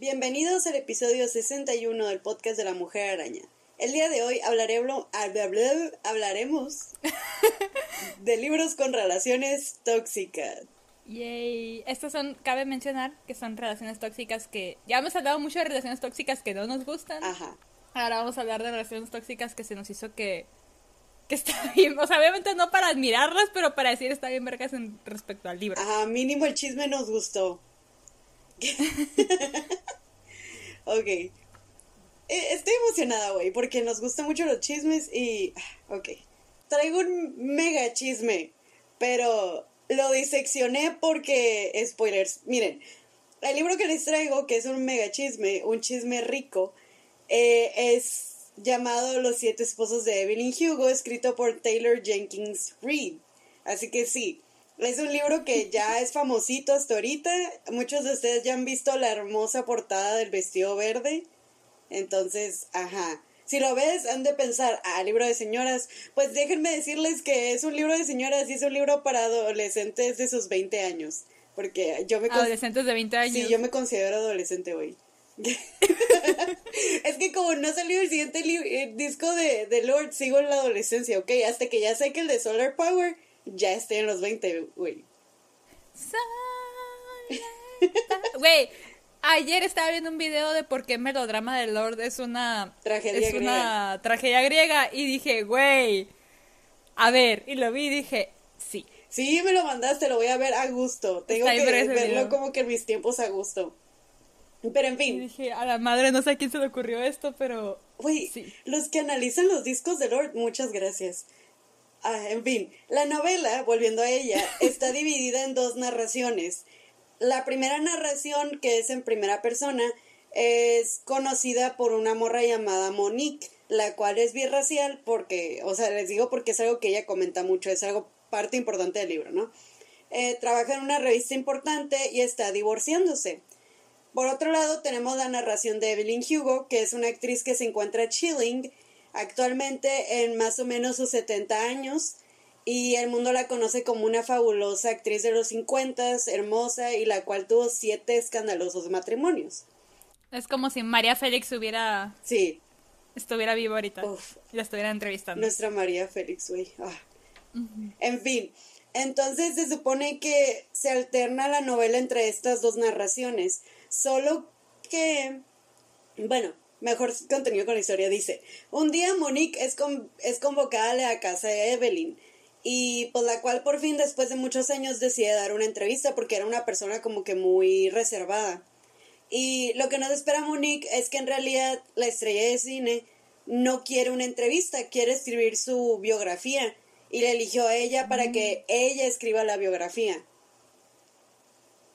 Bienvenidos al episodio 61 del podcast de la Mujer Araña. El día de hoy hablaremos, hablaremos de libros con relaciones tóxicas. Yay. Estas son, cabe mencionar que son relaciones tóxicas que. Ya hemos hablado mucho de relaciones tóxicas que no nos gustan. Ajá. Ahora vamos a hablar de relaciones tóxicas que se nos hizo que. Está bien. O sea, obviamente no para admirarlas, pero para decir está bien vergas en respecto al libro. Ajá, mínimo el chisme nos gustó. ok. Eh, Estoy emocionada, güey, porque nos gustan mucho los chismes y... ah, Ok. Traigo un mega chisme, pero lo diseccioné porque... Spoilers. Miren, el libro que les traigo, que es un mega chisme, un chisme rico, eh, es llamado Los siete esposos de Evelyn Hugo, escrito por Taylor Jenkins Reid. Así que sí, es un libro que ya es famosito hasta ahorita. Muchos de ustedes ya han visto la hermosa portada del vestido verde. Entonces, ajá. Si lo ves, han de pensar, ah, libro de señoras. Pues déjenme decirles que es un libro de señoras y es un libro para adolescentes de sus 20 años. Porque yo me... Adolescentes de 20 años. Sí, yo me considero adolescente hoy. es que como no ha salido el siguiente eh, disco de, de Lord, sigo en la adolescencia, ¿ok? Hasta que ya sé que el de Solar Power ya estoy en los 20, güey. Güey, ayer estaba viendo un video de por qué Melodrama del Lord es una Tragedia es una tragedia griega y dije, güey, a ver, y lo vi y dije, sí. Sí, me lo mandaste, lo voy a ver a gusto. Tengo Está que verlo video. como que en mis tiempos a gusto. Pero en Y fin, dije, a la madre, no sé a quién se le ocurrió esto, pero güey, Sí. los que analizan los discos de Lord, muchas gracias. Ah, en fin, la novela, volviendo a ella, está dividida en dos narraciones. La primera narración, que es en primera persona, es conocida por una morra llamada Monique, la cual es birracial porque, o sea, les digo porque es algo que ella comenta mucho, es algo parte importante del libro, ¿no? Eh, trabaja en una revista importante y está divorciándose. Por otro lado, tenemos la narración de Evelyn Hugo, que es una actriz que se encuentra chilling actualmente en más o menos sus 70 años y el mundo la conoce como una fabulosa actriz de los 50, hermosa y la cual tuvo siete escandalosos matrimonios. es como si María Félix hubiera Sí, estuviera viva ahorita Uf. la estuviera entrevistando. nuestra María Félix, güey. Ah. En fin, entonces se supone que se alterna la novela entre estas dos narraciones, solo que, bueno, mejor contenido con la historia dice, un día Monique es, con- es convocada a la casa de Evelyn y pues la cual por fin después de muchos años decide dar una entrevista porque era una persona como que muy reservada. Y lo que nos espera Monique es que en realidad la estrella de cine no quiere una entrevista, quiere escribir su biografía. Y le eligió a ella para que ella escriba la biografía.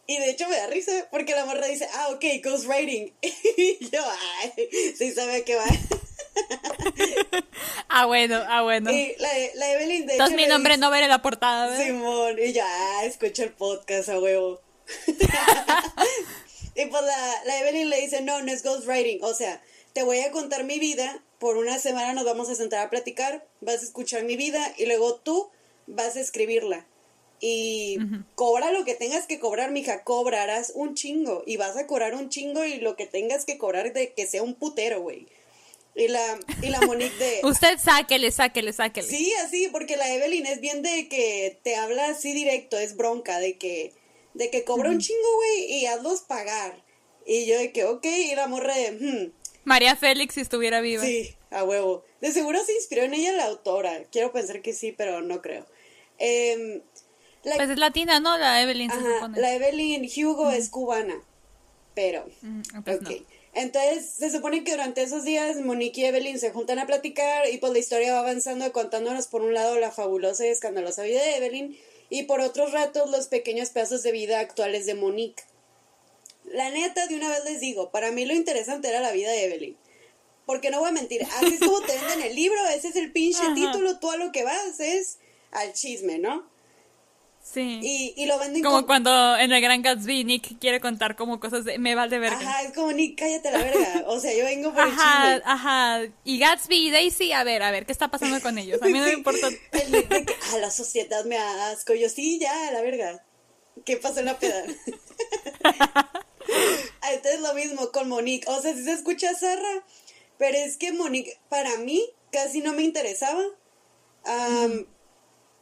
Y de hecho me da risa porque la morra dice, ah, ok, ghostwriting. y yo, ay, sí sabe a qué va. Ah, bueno, ah, bueno. y la, la Evelyn, de Entonces hecho, mi nombre dice- no veré la portada, ¿verdad? Simón, y ya, ah, escucha el podcast a huevo. y pues la, la Evelyn le dice, no, no es ghostwriting, o sea, te voy a contar mi vida, por una semana nos vamos a sentar a platicar, vas a escuchar mi vida y luego tú vas a escribirla. Y cobra lo que tengas que cobrar, mija, cobrarás un chingo y vas a cobrar un chingo y lo que tengas que cobrar de que sea un putero, güey. Y la, y la Monique de... Usted sáquele, sáquele, sáquele. Sí, así, porque la Evelyn es bien de que te habla así directo, es bronca, de que, de que cobra un chingo, güey, y hazlos pagar. Y yo de que, ok, y la morra de, hmm, María Félix si estuviera viva. sí, a huevo. De seguro se inspiró en ella la autora, quiero pensar que sí, pero no creo. Em, la, Pues es latina, ¿no? La Evelyn se ajá, supone. la Evelyn Hugo es cubana, pero... Mm, pues Ok. no. Entonces, se supone que durante esos días Monique y Evelyn se juntan a platicar y pues la historia va avanzando contándonos por un lado la fabulosa y escandalosa vida de Evelyn y por otros ratos los pequeños pedazos de vida actuales de Monique. La neta, de una vez les digo, para mí lo interesante era la vida de Evelyn. Porque no voy a mentir, así es como te venden el libro, ese es el pinche Ajá. título, tú a lo que vas es al chisme, ¿no? Sí. Y, y lo venden como cuando en el Gran Gatsby Nick quiere contar como cosas de me vale verga. Ajá, es como Nick, cállate la verga. O sea, yo vengo por ajá, el chisme. Ajá, y Gatsby y Daisy, a ver, a ver, ¿qué está pasando con ellos? A mí no me importa. El Nick de que, ah, la sociedad me asco. Yo, sí, ya, la verga. ¿Qué pasó en la peda? Entonces lo mismo con Monique. O sea, si se escucha zarra, pero es que Monique, para mí, casi no me interesaba. Am,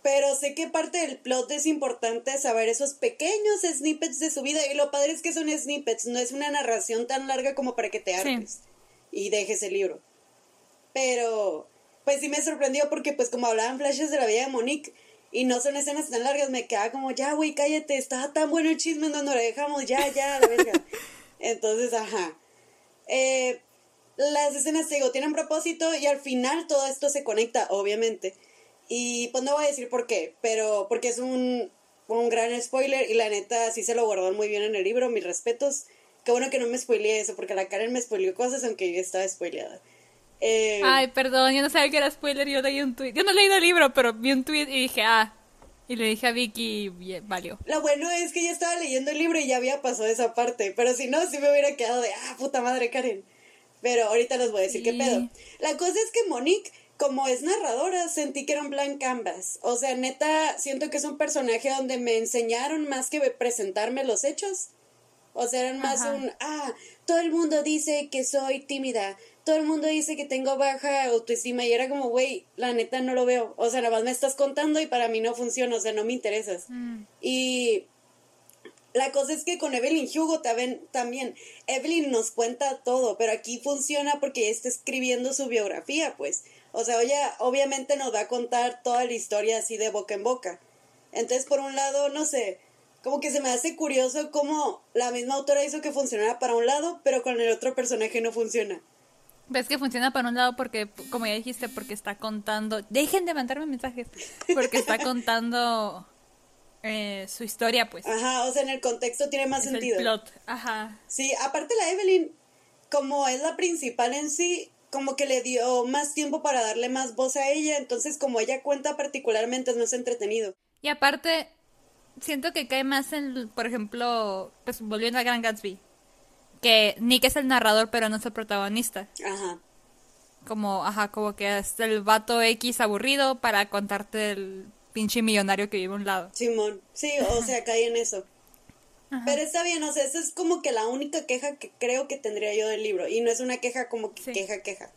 Pero sé que parte del plot es importante saber esos pequeños snippets de su vida. Y lo padre es que son snippets, no es una narración tan larga como para que te hartes y dejes el libro. Pero, pues sí me sorprendió porque, pues, como hablaban flashes de la vida de Monique y no son escenas tan largas, me quedaba como, ya, güey, cállate, estaba tan bueno el chisme en donde lo dejamos, ya, ya, la verga. Entonces, ajá. Eh, las escenas, digo, tienen propósito y al final todo esto se conecta, obviamente. Y pues no voy a decir por qué, pero porque es un, un gran spoiler y la neta sí se lo guardó muy bien en el libro, mis respetos. Qué bueno que no me spoileé eso, porque la Karen me spoileó cosas aunque yo estaba spoileada. Eh, Ay, perdón, yo no sabía que era spoiler, yo leí un tweet. Yo no he leído el libro, pero vi un tweet y dije, ah. Y le dije a Vicky y valió. Lo bueno es que ya estaba leyendo el libro y ya había pasado esa parte, pero si no, sí me hubiera quedado de, ah, puta madre, Karen. Pero ahorita les voy a decir qué Sí. pedo. La cosa es que Monique, como es narradora, sentí que era un blank canvas. O sea, neta, siento que es un personaje donde me enseñaron más que presentarme los hechos. O sea, eran más Ajá. un, ah, todo el mundo dice que soy tímida, todo el mundo dice que tengo baja autoestima y era como, güey, la neta no lo veo. O sea, nada más me estás contando y para mí no funciona, o sea, no me interesas. Mm. Y la cosa es que con Evelyn Hugo también, Evelyn nos cuenta todo, pero aquí funciona porque ella está escribiendo su biografía, pues. O sea, ella obviamente nos va a contar toda la historia así de boca en boca. Entonces, por un lado, no sé, como que se me hace curioso cómo la misma autora hizo que funcionara para un lado, pero con el otro personaje no funciona. Ves que funciona para un lado porque, como ya dijiste, porque está contando. Dejen de mandarme mensajes. Porque está contando eh, su historia, pues. Ajá, o sea, en el contexto tiene más es sentido. el plot. Ajá. Sí, aparte la Evelyn, como es la principal en sí, como que le dio más tiempo para darle más voz a ella, entonces como ella cuenta particularmente es más entretenido. Y aparte, siento que cae más en, por ejemplo, pues volviendo a Gran Gatsby. Que Nick es el narrador, pero no es el protagonista. Ajá. Como, ajá, como que es el vato X aburrido para contarte el pinche millonario que vive a un lado. Simón, sí, o sea, cae en eso. Pero está bien, o sea, esa es como que la única queja que creo que tendría yo del libro. Y no es una queja como que Sí. queja, queja,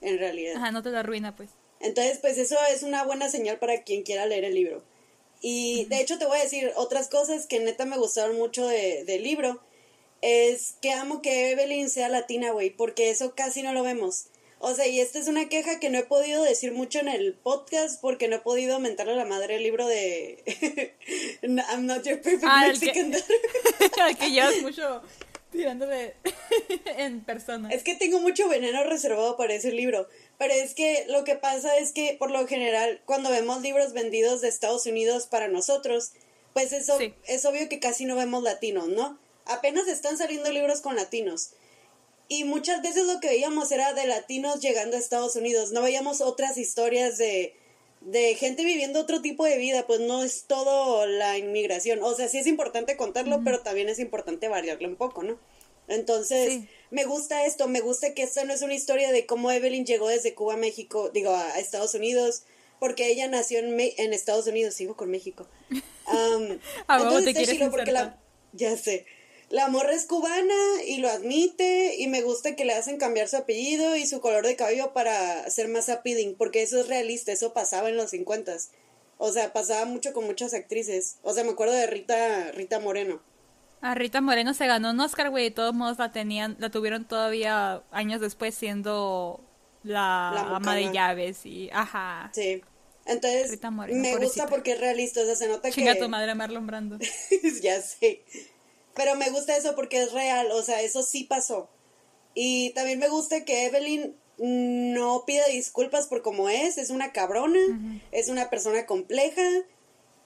en realidad. Ajá, no te la arruina, pues. Entonces, pues eso es una buena señal para quien quiera leer el libro. Y de hecho te voy a decir otras cosas que neta me gustaron mucho de- del libro. Es que amo que Evelyn sea latina, güey, porque eso casi no lo vemos. O sea, y esta es una queja que no he podido decir mucho en el podcast porque no he podido mentarle a la madre el libro de I'm not your perfect Ah, el que- Mexican. Al que llevas mucho tirándole en persona. Es que tengo mucho veneno reservado para ese libro. Pero es que lo que pasa es que, por lo general, cuando vemos libros vendidos de Estados Unidos para nosotros, pues eso Sí. es obvio que casi no vemos latinos, ¿no? Apenas están saliendo libros con latinos. Y muchas veces lo que veíamos era de latinos llegando a Estados Unidos. No veíamos otras historias de, de gente viviendo otro tipo de vida. Pues no es todo la inmigración. O sea, sí es importante contarlo, pero también es importante variarlo un poco, ¿no? Entonces, Sí. me gusta esto. Me gusta que esta no es una historia de cómo Evelyn llegó desde Cuba a México, digo, a, Estados Unidos. Porque ella nació en, Me- en Estados Unidos, sigo con México. Am, A entonces te está chido porque la, ya sé. La morra es cubana y lo admite y me gusta que le hacen cambiar su apellido y su color de cabello para ser más appealing, porque eso es realista, eso pasaba en los 50 O sea, pasaba mucho con muchas actrices. O sea, me acuerdo de Rita Rita Moreno. A Rita Moreno se ganó un Oscar, güey, de todos modos la tenían, la tuvieron todavía años después siendo la, La ama de llaves y, ajá. Sí. Entonces, Moreno, me gusta porque es realista, o sea, se nota Chinga que tu madre Marlon Brando. ya sé. Pero me gusta eso porque es real, o sea, eso sí pasó. Y también me gusta que Evelyn no pida disculpas por cómo es, es una cabrona, es una persona compleja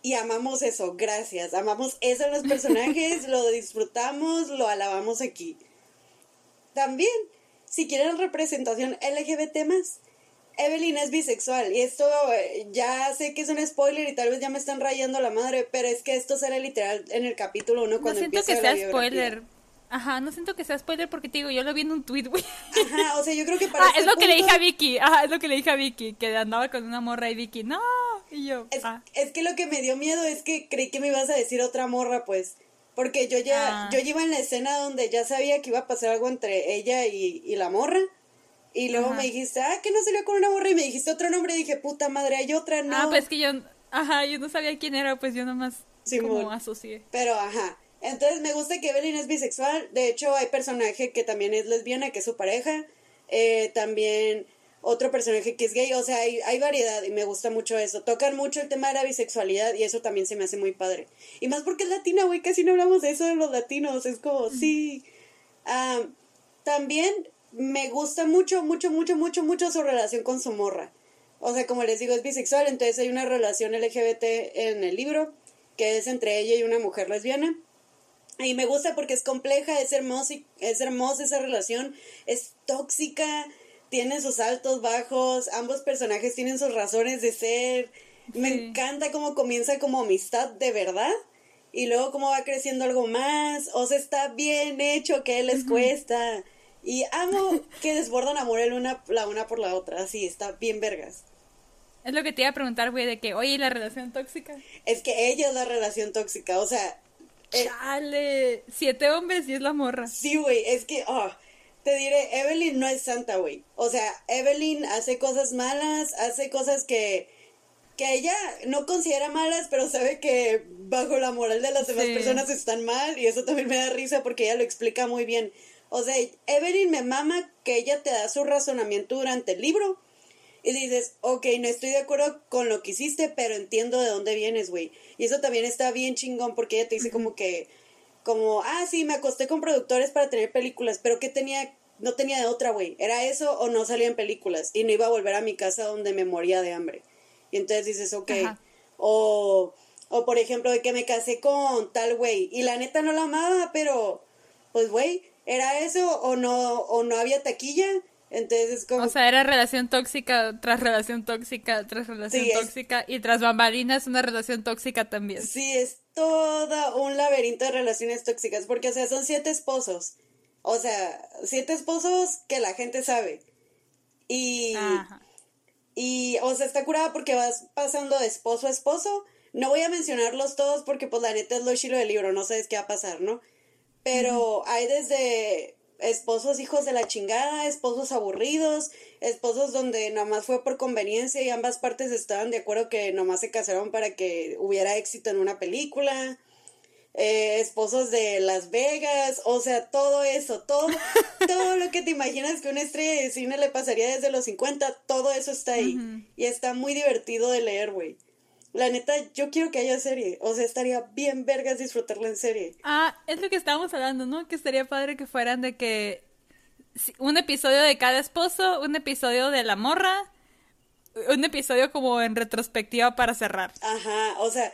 y amamos eso, gracias. Amamos eso en los personajes, lo disfrutamos, lo alabamos aquí. También, si quieren representación LGBT más, Evelyn es bisexual y esto eh, ya sé que es un spoiler y tal vez ya me están rayando la madre, pero es que esto sale literal en el capítulo 1 cuando no siento que sea biografía. spoiler. Ajá, no siento que sea spoiler porque te digo, yo lo vi en un tweet, güey. Ajá, o sea, yo creo que para Ah, este es lo que le punto- dije a Vicky. Ajá, es lo que le dije a Vicky. Que andaba con una morra y Vicky, no. Y yo, Es, ah. es que lo que me dio miedo es que creí que me ibas a decir otra morra, pues. Porque yo ya, Ah. yo iba en la escena donde ya sabía que iba a pasar algo entre ella y, y la morra. Y luego Ajá. me dijiste, ah, que no salió con una morra. Y me dijiste otro nombre. Y dije, puta madre, hay otra, no. Ah, pues que yo, ajá, yo no sabía quién era, pues yo nomás Simón. como asocié. Pero, ajá. Entonces me gusta que Evelyn es bisexual. De hecho, hay personaje que también es lesbiana, que es su pareja. Eh, también otro personaje que es gay. O sea, hay, hay variedad y me gusta mucho eso. Tocan mucho el tema de la bisexualidad y eso también se me hace muy padre. Y más porque es latina, güey. Casi no hablamos de eso de los latinos. Es como, sí. Ah, también me gusta mucho, mucho, mucho, mucho, mucho su relación con su morra. O sea, como les digo, es bisexual, entonces hay una relación LGBT en el libro, que es entre ella y una mujer lesbiana. Y me gusta porque es compleja, es hermosa, es hermosa esa relación, es tóxica, tiene sus altos, bajos, ambos personajes tienen sus razones de ser. Me encanta cómo comienza como amistad de verdad y luego cómo va creciendo algo más. O sea, está bien hecho, que les cuesta. Y amo que desbordan amor el una, la una por la otra, así, está bien vergas. Es lo que te iba a preguntar, güey, de que, oye, ¿y la relación tóxica? Es que ella es la relación tóxica, o sea, eh, Chale, siete hombres y es la morra. Sí, güey, es que, oh, te diré, Evelyn no es santa, güey. O sea, Evelyn hace cosas malas, hace cosas que, que ella no considera malas, pero sabe que bajo la moral de las demás Sí. personas están mal, y eso también me da risa porque ella lo explica muy bien. O sea, Evelyn me mama que ella te da su razonamiento durante el libro. Y dices, ok, no estoy de acuerdo con lo que hiciste, pero entiendo de dónde vienes, güey. Y eso también está bien chingón porque ella te dice como que, como, ah, sí, me acosté con productores para tener películas, pero ¿qué tenía? No tenía de otra, güey. Era eso o no salía en películas. Y no iba a volver a mi casa donde me moría de hambre. Y entonces dices, ok. Ajá. O, o por ejemplo, de que me casé con tal güey. Y la neta no la amaba, pero, pues, güey, era eso o no, o no había taquilla. Entonces es como... O sea, era relación tóxica tras relación tóxica tras relación Sí, es- tóxica y tras bambalinas una relación tóxica también. Sí, es todo un laberinto de relaciones tóxicas, porque, o sea, son siete esposos. O sea, siete esposos que la gente sabe. Y, Ajá. y, o sea, está curada porque vas pasando de esposo a esposo. No voy a mencionarlos todos porque, pues, la neta es lo chilo del libro, no sabes qué va a pasar, ¿no? Pero hay desde esposos hijos de la chingada, esposos aburridos, esposos donde nomás fue por conveniencia y ambas partes estaban de acuerdo que nomás se casaron para que hubiera éxito en una película, eh, esposos de Las Vegas, o sea, todo eso, todo, todo lo que te imaginas que una estrella de cine le pasaría desde los 50, todo eso está ahí. Y está muy divertido de leer, güey. La neta, yo quiero que haya serie. O sea, estaría bien vergas disfrutarla en serie. Ah, es lo que estábamos hablando, ¿no? Que estaría padre que fueran de que un episodio de cada esposo, un episodio de la morra, un episodio como en retrospectiva para cerrar. Ajá, o sea,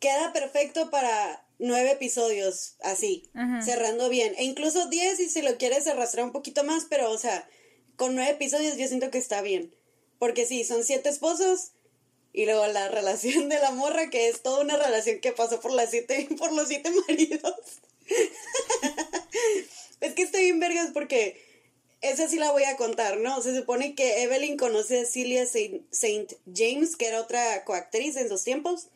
queda perfecto para nueve episodios, así, Ajá. cerrando bien. E incluso diez si se lo quieres arrastrar un poquito más, pero, o sea, con nueve episodios yo siento que está bien. Porque sí, son siete esposos y luego la relación de la morra, que es toda una relación que pasó por las siete, por los siete maridos. es que estoy bien vergas porque esa sí la voy a contar, ¿no? Se supone que Evelyn conoce a Celia Saint James, que era otra coactriz en sus tiempos,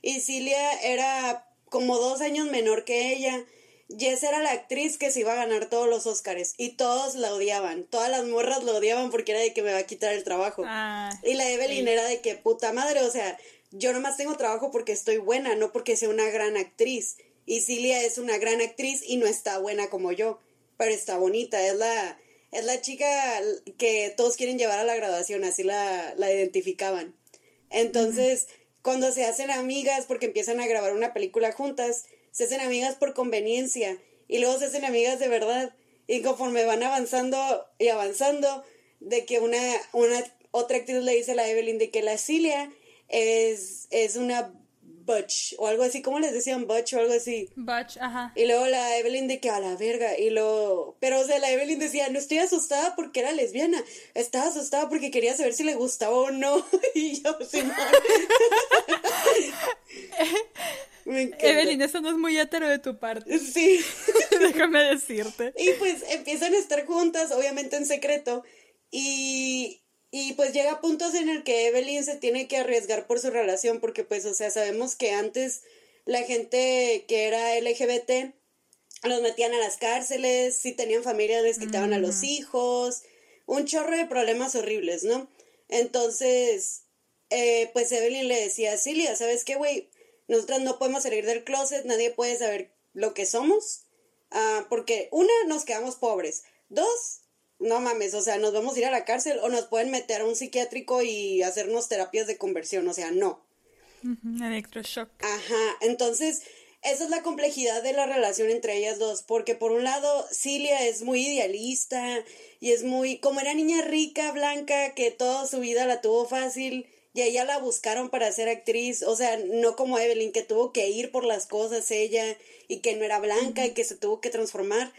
y Celia era como dos años menor que ella. Jess era la actriz que se iba a ganar todos los Óscares y todos la odiaban. Todas las morras la odiaban porque era de que me va a quitar el trabajo. Ah, Y la Evelyn sí. era de que puta madre, o sea, yo nomás tengo trabajo porque estoy buena, no porque sea una gran actriz. Y Cilia es una gran actriz y no está buena como yo, pero está bonita, es la es la chica que todos quieren llevar a la graduación, así la, la identificaban. Entonces, cuando se hacen amigas porque empiezan a grabar una película juntas, se hacen amigas por conveniencia y luego se hacen amigas de verdad. Y conforme van avanzando y avanzando, de que una, una otra actriz le dice a la Evelyn de que la Cilia es, es una Butch o algo así, ¿cómo les decían Butch o algo así? Butch, ajá. Y luego la Evelyn de que a la verga, y luego, pero o sea, la Evelyn decía, no estoy asustada porque era lesbiana, estaba asustada porque quería saber si le gustaba o no, y yo, sí, Evelyn, eso no es muy hetero de tu parte. Sí. Déjame decirte. Y pues empiezan a estar juntas, obviamente en secreto, y, y pues llega a puntos en el que Evelyn se tiene que arriesgar por su relación, porque pues, o sea, sabemos que antes la gente que era LGBT los metían a las cárceles, si tenían familia les quitaban a los hijos, un chorro de problemas horribles, ¿no? Entonces, eh, pues Evelyn le decía a Cilia, ¿sabes qué, güey? Nosotras no podemos salir del closet, nadie puede saber lo que somos, ah, porque una, nos quedamos pobres, dos, no mames, o sea, nos vamos a ir a la cárcel o nos pueden meter a un psiquiátrico y hacernos terapias de conversión, o sea, no. Electroshock. Ajá, entonces esa es la complejidad de la relación entre ellas dos, porque por un lado Cilia es muy idealista y es muy, como era niña rica, blanca, que toda su vida la tuvo fácil y a ella la buscaron para ser actriz, o sea, no como Evelyn, que tuvo que ir por las cosas ella y que no era blanca y que se tuvo que transformar.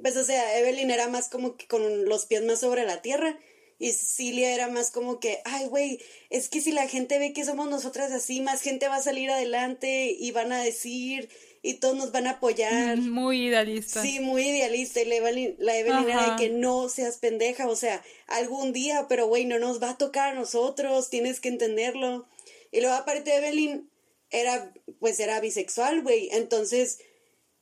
Pues o sea, Evelyn era más como que con los pies más sobre la tierra y Cilia era más como que, ay, güey, es que si la gente ve que somos nosotras así, más gente va a salir adelante y van a decir y todos nos van a apoyar. Muy idealista. Sí, muy idealista. Y la Evelyn, la Evelyn era de que no seas pendeja, o sea, algún día, pero güey, no nos va a tocar a nosotros, tienes que entenderlo. Y luego aparte Evelyn era, pues era bisexual, güey, entonces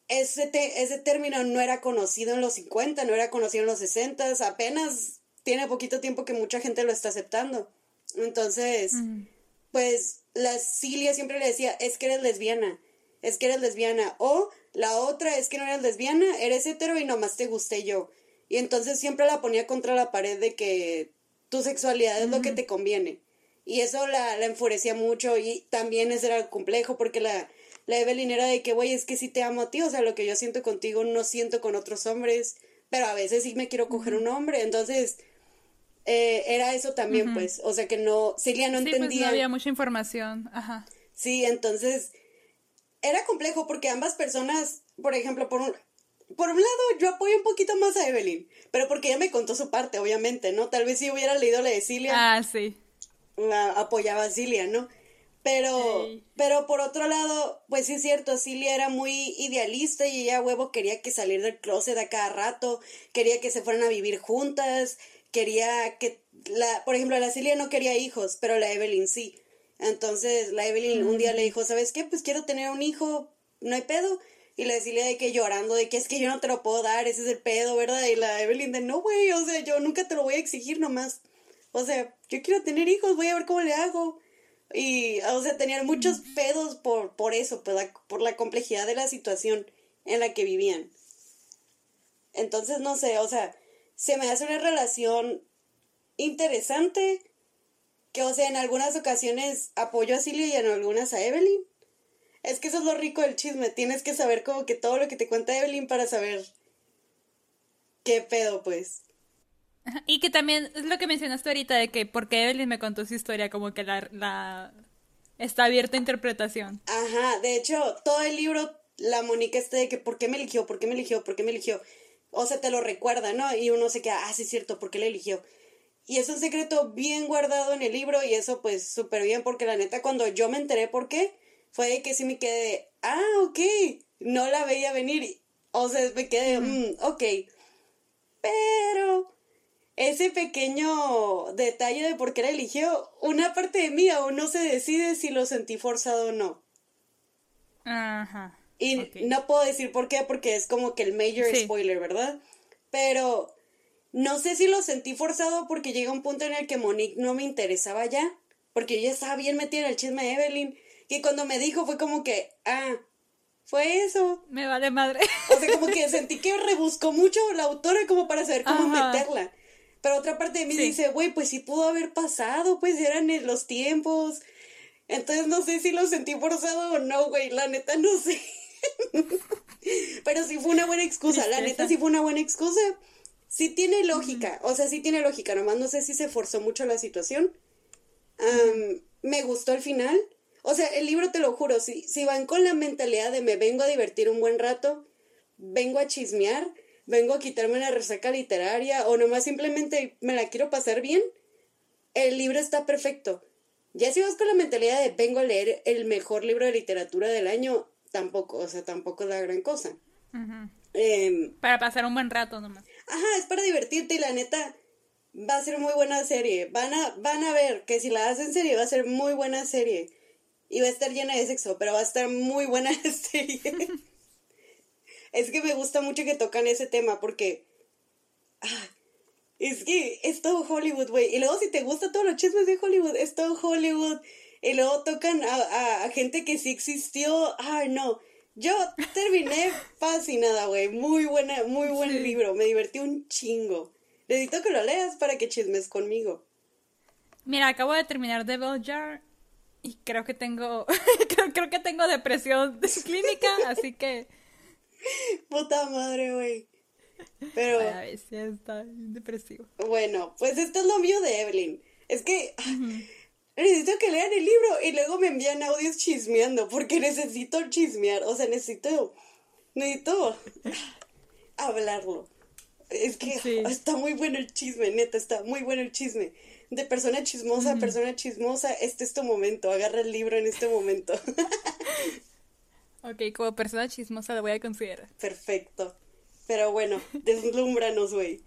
ese, ese término no era conocido en los 50, no era conocido en los 60, apenas tiene poquito tiempo que mucha gente lo está aceptando. Entonces, pues la Cilia siempre le decía, es que eres lesbiana, es que eres lesbiana. O la otra es que no eres lesbiana, eres hetero y nomás te gusté yo. Y entonces siempre la ponía contra la pared de que tu sexualidad es lo que te conviene. Y eso la, la enfurecía mucho y también ese era el complejo porque la, la Evelyn era de que, güey, es que sí te amo a ti, o sea, lo que yo siento contigo no siento con otros hombres, pero a veces sí me quiero coger un hombre, entonces eh, era eso también, pues, o sea que no, Celia no sí, entendía. Pues no había mucha información, ajá. Sí, entonces era complejo porque ambas personas, por ejemplo, por un, por un lado yo apoyo un poquito más a Evelyn, pero porque ella me contó su parte, obviamente, ¿no? Tal vez si hubiera leído la de Cilia. Ah, sí. La apoyaba a Cilia, ¿no? Pero, pero por otro lado, pues sí es cierto, Cilia era muy idealista y ella, huevo, quería que salir del closet a cada rato, quería que se fueran a vivir juntas, quería que, la, por ejemplo, la Cilia no quería hijos, pero la Evelyn sí. Entonces la Evelyn un día le dijo, ¿sabes qué? Pues quiero tener un hijo, no hay pedo. Y la Cilia de que llorando, de que es que yo no te lo puedo dar, ese es el pedo, ¿verdad? Y la Evelyn de, no, güey, o sea, yo nunca te lo voy a exigir nomás. O sea, yo quiero tener hijos, voy a ver cómo le hago. Y, o sea, tenían muchos pedos por, por eso, por la, por la complejidad de la situación en la que vivían. Entonces, no sé, o sea, se me hace una relación interesante que, o sea, en algunas ocasiones apoyo a Silvia y en algunas a Evelyn. Es que eso es lo rico del chisme, tienes que saber como que todo lo que te cuenta Evelyn para saber qué pedo, pues. Y que también es lo que mencionaste ahorita de que porque Evelyn me contó su historia, como que la, la está abierta a interpretación. Ajá, de hecho, todo el libro, la Mónica está de que ¿por qué me eligió? ¿Por qué me eligió? ¿Por qué me eligió? O sea, te lo recuerda, ¿no? Y uno se queda, ah, sí es cierto, ¿por qué le eligió? Y es un secreto bien guardado en el libro y eso pues súper bien porque la neta cuando yo me enteré por qué, fue de que sí me quedé, ah, ok, no la veía venir. O sea, me quedé, mm, ok. Pero ese pequeño detalle de por qué la eligió, una parte de mí aún no se decide si lo sentí forzado o no. Ajá. Y no puedo decir por qué, porque es como que el major spoiler, ¿verdad? Pero no sé si lo sentí forzado porque llega un punto en el que Monique no me interesaba ya, porque yo ya estaba bien metida en el chisme de Evelyn, y cuando me dijo fue como que, ah, fue eso. Me vale madre. O sea, como que sentí que rebuscó mucho la autora como para saber cómo meterla. Pero otra parte de mí dice, güey, pues sí pudo haber pasado, pues eran los tiempos. Entonces no sé si lo sentí forzado o no, güey, la neta no sé. Pero sí fue una buena excusa, la neta sí fue una buena excusa. Sí tiene lógica, o sea, sí tiene lógica, nomás no sé si se forzó mucho la situación. me gustó el final. O sea, el libro te lo juro, si, si van con la mentalidad de me vengo a divertir un buen rato, vengo a chismear, vengo a quitarme la resaca literaria o nomás simplemente me la quiero pasar bien, el libro está perfecto. Ya si vas con la mentalidad de vengo a leer el mejor libro de literatura del año, tampoco, o sea, tampoco es la gran cosa. Em, para pasar un buen rato nomás. Ajá, es para divertirte y la neta va a ser muy buena serie. Van a, van a ver que si la hacen serie va a ser muy buena serie. Y va a estar llena de sexo, pero va a estar muy buena serie. Es que me gusta mucho que tocan ese tema porque... Ah, es que es todo Hollywood, güey. Y luego si te gusta todos los chismes de Hollywood, es todo Hollywood. Y luego tocan a, a, gente que sí existió. Ay, no. Yo terminé fascinada, güey. Muy buena, muy buen libro. Me divertí un chingo. Necesito que lo leas para que chismes conmigo. Mira, acabo de terminar Devil Jar y creo que tengo creo, que tengo depresión clínica, así que puta madre, güey. Pero a veces está depresivo. Bueno, pues esto es lo mío de Evelyn. Es que necesito que lean el libro y luego me envían audios chismeando porque necesito chismear, o sea, necesito necesito hablarlo. Es que está muy bueno el chisme, neta, está muy bueno el chisme. De persona chismosa a persona chismosa, este es tu momento, agarra el libro en este momento. ok, como persona chismosa lo voy a considerar. Perfecto. Pero bueno, deslumbranos, güey.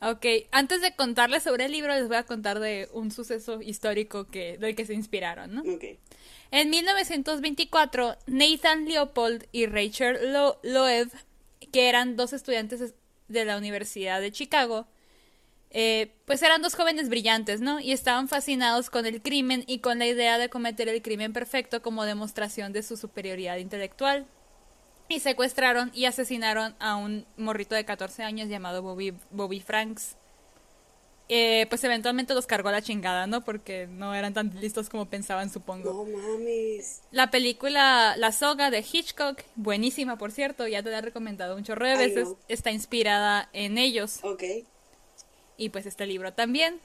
Ok, antes de contarles sobre el libro, les voy a contar de un suceso histórico que, del que se inspiraron, ¿no? Ok. En 1924, Nathan Leopold y Rachel Loeb, que eran dos estudiantes de la Universidad de Chicago, eh, pues eran dos jóvenes brillantes, ¿no? Y estaban fascinados con el crimen y con la idea de cometer el crimen perfecto como demostración de su superioridad intelectual. Y secuestraron y asesinaron a un morrito de 14 años llamado Bobby, Bobby Franks. Eh, pues eventualmente los cargó a la chingada, ¿no? Porque no eran tan listos como pensaban, supongo. No mames. La película La Soga de Hitchcock, buenísima por cierto, ya te la he recomendado un chorro de veces, está inspirada en ellos. Ok. Y pues este libro también.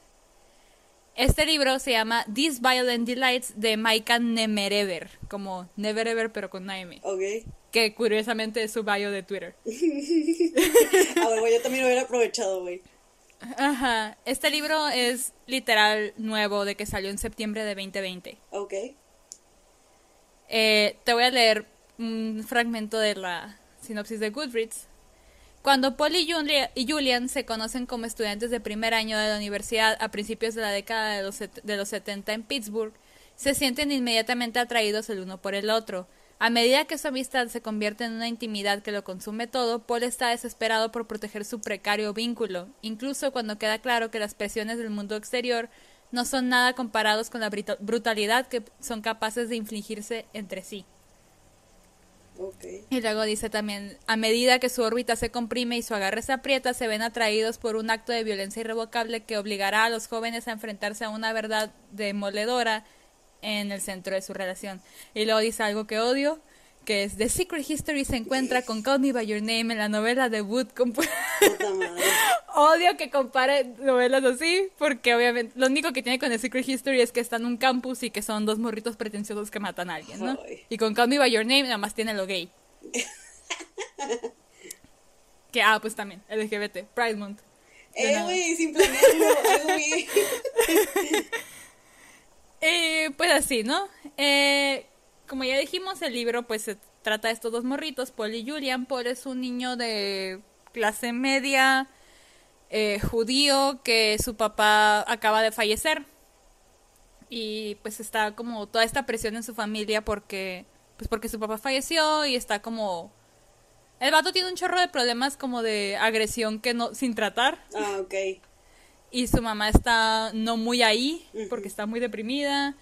Este libro se llama These Violent Delights de Maika Nemerever, como Never Ever pero con Naime. Ok. Que curiosamente es su bio de Twitter. a ver, yo también lo hubiera aprovechado, güey. Ajá. Este libro es literal nuevo, de que salió en septiembre de 2020. Ok. Eh, te voy a leer un fragmento de la sinopsis de Goodreads. Cuando Paul y, Julian se conocen como estudiantes de primer año de la universidad a principios de la década de los, de los 70 en Pittsburgh, se sienten inmediatamente atraídos el uno por el otro. A medida que su amistad se convierte en una intimidad que lo consume todo, Paul está desesperado por proteger su precario vínculo, incluso cuando queda claro que las presiones del mundo exterior no son nada comparados con la brutalidad que son capaces de infligirse entre sí. Y luego dice también, a medida que su órbita se comprime y su agarre se aprieta, se ven atraídos por un acto de violencia irrevocable que obligará a los jóvenes a enfrentarse a una verdad demoledora en el centro de su relación. Y luego dice algo que odio, que es The Secret History se encuentra con Call Me By Your Name en la novela debut. odio que compare novelas así, porque obviamente lo único que tiene con The Secret History es que está en un campus y que son dos morritos pretenciosos que matan a alguien, ¿no? Y con Call Me By Your Name nada más tiene lo gay. que, ah, pues también, LGBT, Pride Month. Eh, güey, sin planearlo, Eh, pues así, ¿no? Eh, como ya dijimos, el libro pues se trata de estos dos morritos, Paul y Julian. Paul es un niño de clase media, eh, judío, que su papá acaba de fallecer. Y pues está como toda esta presión en su familia porque, pues porque su papá falleció y está como... El vato tiene un chorro de problemas como de agresión que no, sin tratar. Ah, ok y su mamá está no muy ahí porque está muy deprimida.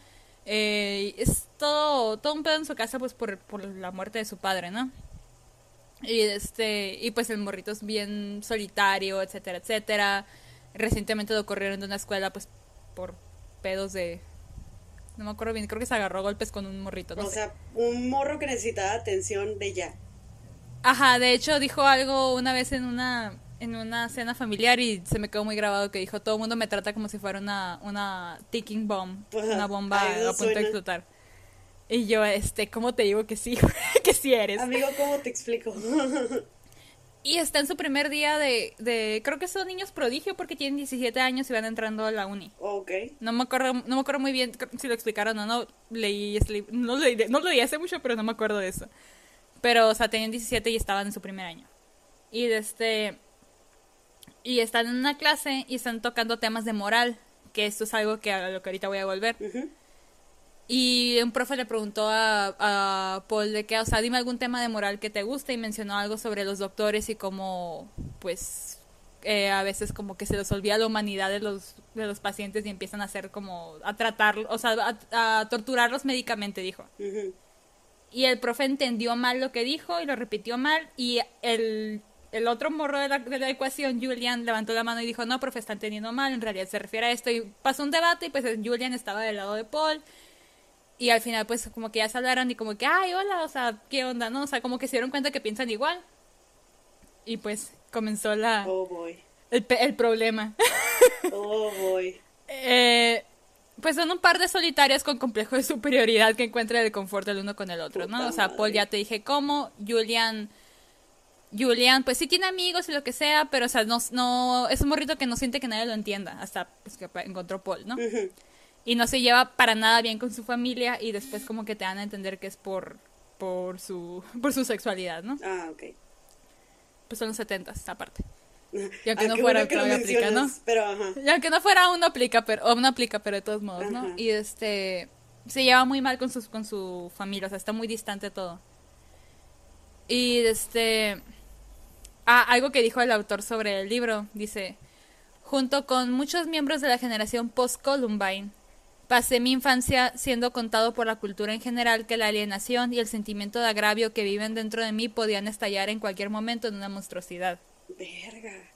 Eh, es todo, todo un pedo en su casa pues por, por la muerte de su padre, ¿no? Y este, y pues el morrito es bien solitario, etcétera, etcétera. Recientemente lo corrieron de una escuela pues por pedos de no me acuerdo bien, creo que se agarró golpes con un morrito. o sea, un morro que necesitaba atención de ella. Ajá, de hecho dijo algo una vez en una en una cena familiar y se me quedó muy grabado que dijo, todo el mundo me trata como si fuera una, una ticking bomb, una bomba a punto de explotar. Y yo, este, ¿cómo te digo que sí? que sí eres. Amigo, ¿cómo te explico? y está en su primer día de, de, creo que son niños prodigio porque tienen 17 años y van entrando a la uni. ok. No me acuerdo, no me acuerdo muy bien si lo explicaron o no. Leí no, leí, no lo leí hace mucho, pero no me acuerdo de eso. Pero, o sea, tenían 17 y estaban en su primer año. Y este... Y están en una clase y están tocando temas de moral, que esto es algo que a lo que ahorita voy a volver. Y un profe le preguntó a, a Paul de que, o sea, dime algún tema de moral que te guste y mencionó algo sobre los doctores y cómo, pues, eh, a veces como que se les olvida la humanidad de los, de los pacientes y empiezan a hacer como, a tratar, o sea, a, a torturarlos médicamente, dijo. Y el profe entendió mal lo que dijo y lo repitió mal. Y el, el otro morro de la, de la ecuación, Julian, levantó la mano y dijo, no, profe, está entendiendo mal, en realidad se refiere a esto. Y pasó un debate y pues Julian estaba del lado de Paul. Y al final pues como que ya se hablaron y como que, ay, hola, o sea, ¿qué onda? ¿No? O sea, como que se dieron cuenta que piensan igual. Y pues comenzó la, Oh boy. el, el problema. Oh boy. Eh, pues son un par de solitarios con complejo de superioridad que encuentran el confort el uno con el otro, ¿no? Puta O sea, Paul madre. ya te dije cómo, Julian, Julian, pues sí tiene amigos y lo que sea, pero o sea, no, no, es un morrito que no siente que nadie lo entienda, hasta pues, que encontró Paul, ¿no? Y no se lleva para nada bien con su familia y después como que te dan a entender que es por, por su, por su sexualidad, ¿no? Ah, ok. Pues son los setentas, aparte. Y Ah, aunque no qué fuera, bueno aplica, ¿no? Pero ajá. Y aunque no fuera uno aplica, pero o no aplica, pero de todos modos, ¿no? Y este se lleva muy mal con sus con su familia, o sea, está muy distante todo. Y este ah, algo que dijo el autor sobre el libro, dice, junto con muchos miembros de la generación post-Columbine, pasé mi infancia siendo contado por la cultura en general que la alienación y el sentimiento de agravio que viven dentro de mí podían estallar en cualquier momento en una monstruosidad. Verga.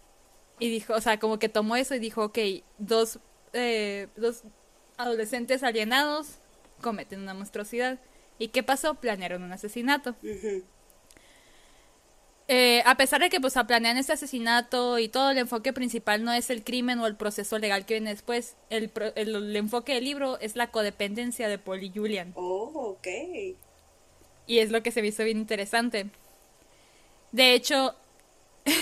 Y dijo, o sea, como que tomó eso y dijo, ok, dos, eh, dos adolescentes alienados cometen una monstruosidad. ¿Y qué pasó? Planearon un asesinato. Eh, a pesar de que pues planean este asesinato y todo, el enfoque principal no es el crimen o el proceso legal que viene después. El, el, el enfoque del libro es la codependencia de Paul y Julian. Oh, ok. Y es lo que se me hizo bien interesante. De hecho,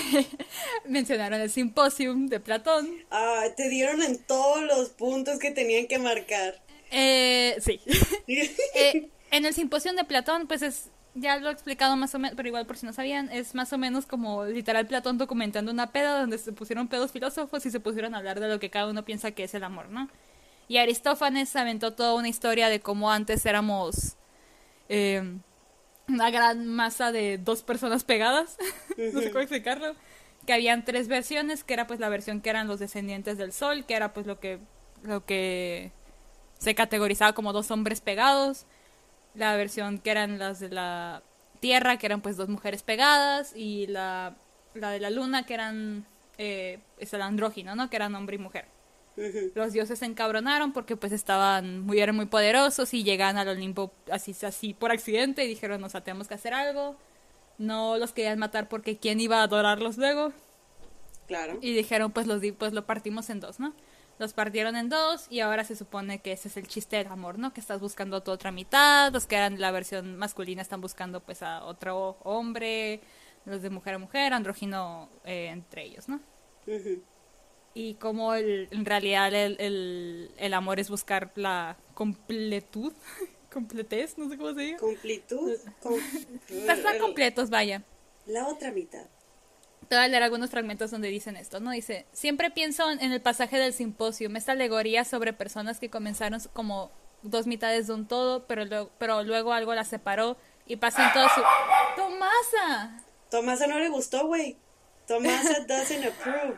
mencionaron el simposium de Platón. Ah, te dieron en todos los puntos que tenían que marcar. Eh, sí. Eh, en el simposio de Platón, pues es, ya lo he explicado más o menos, pero igual por si no sabían, es más o menos como literal Platón documentando una peda donde se pusieron pedos filósofos y se pusieron a hablar de lo que cada uno piensa que es el amor, ¿no? Y Aristófanes aventó toda una historia de cómo antes éramos eh, una gran masa de dos personas pegadas, no sé cómo explicarlo, que habían tres versiones, que era pues la versión que eran los descendientes del sol, que era pues lo que, lo que se categorizaba como dos hombres pegados, la versión que eran las de la tierra, que eran pues dos mujeres pegadas, y la, la de la luna, que eran eh, es el andrógino, ¿no? Que eran hombre y mujer. Los dioses se encabronaron porque pues estaban muy, eran muy poderosos y llegan al Olimpo así, así por accidente y dijeron, o sea, tenemos que hacer algo. No los querían matar porque quién iba a adorarlos luego. Claro. Y dijeron, pues, los, di- pues lo partimos en dos, ¿no? Los partieron en dos y ahora se supone que ese es el chiste del amor, ¿no? Que estás buscando a tu otra mitad, los que eran la versión masculina están buscando pues a otro hombre, los de mujer a mujer, andrógino eh, entre ellos, ¿no? Y como el- en realidad el, el, el amor es buscar la completud, completez, no sé cómo se diga. Completud. Com- Estar completos, vaya. La otra mitad. Te voy a leer algunos fragmentos donde dicen esto, ¿no? Dice, siempre pienso en el pasaje del simposio, esta alegoría sobre personas que comenzaron como dos mitades de un todo, pero luego, pero luego algo las separó y pasan toda su... ¡Tomasa! Tomasa no le gustó, güey. Tomasa doesn't approve.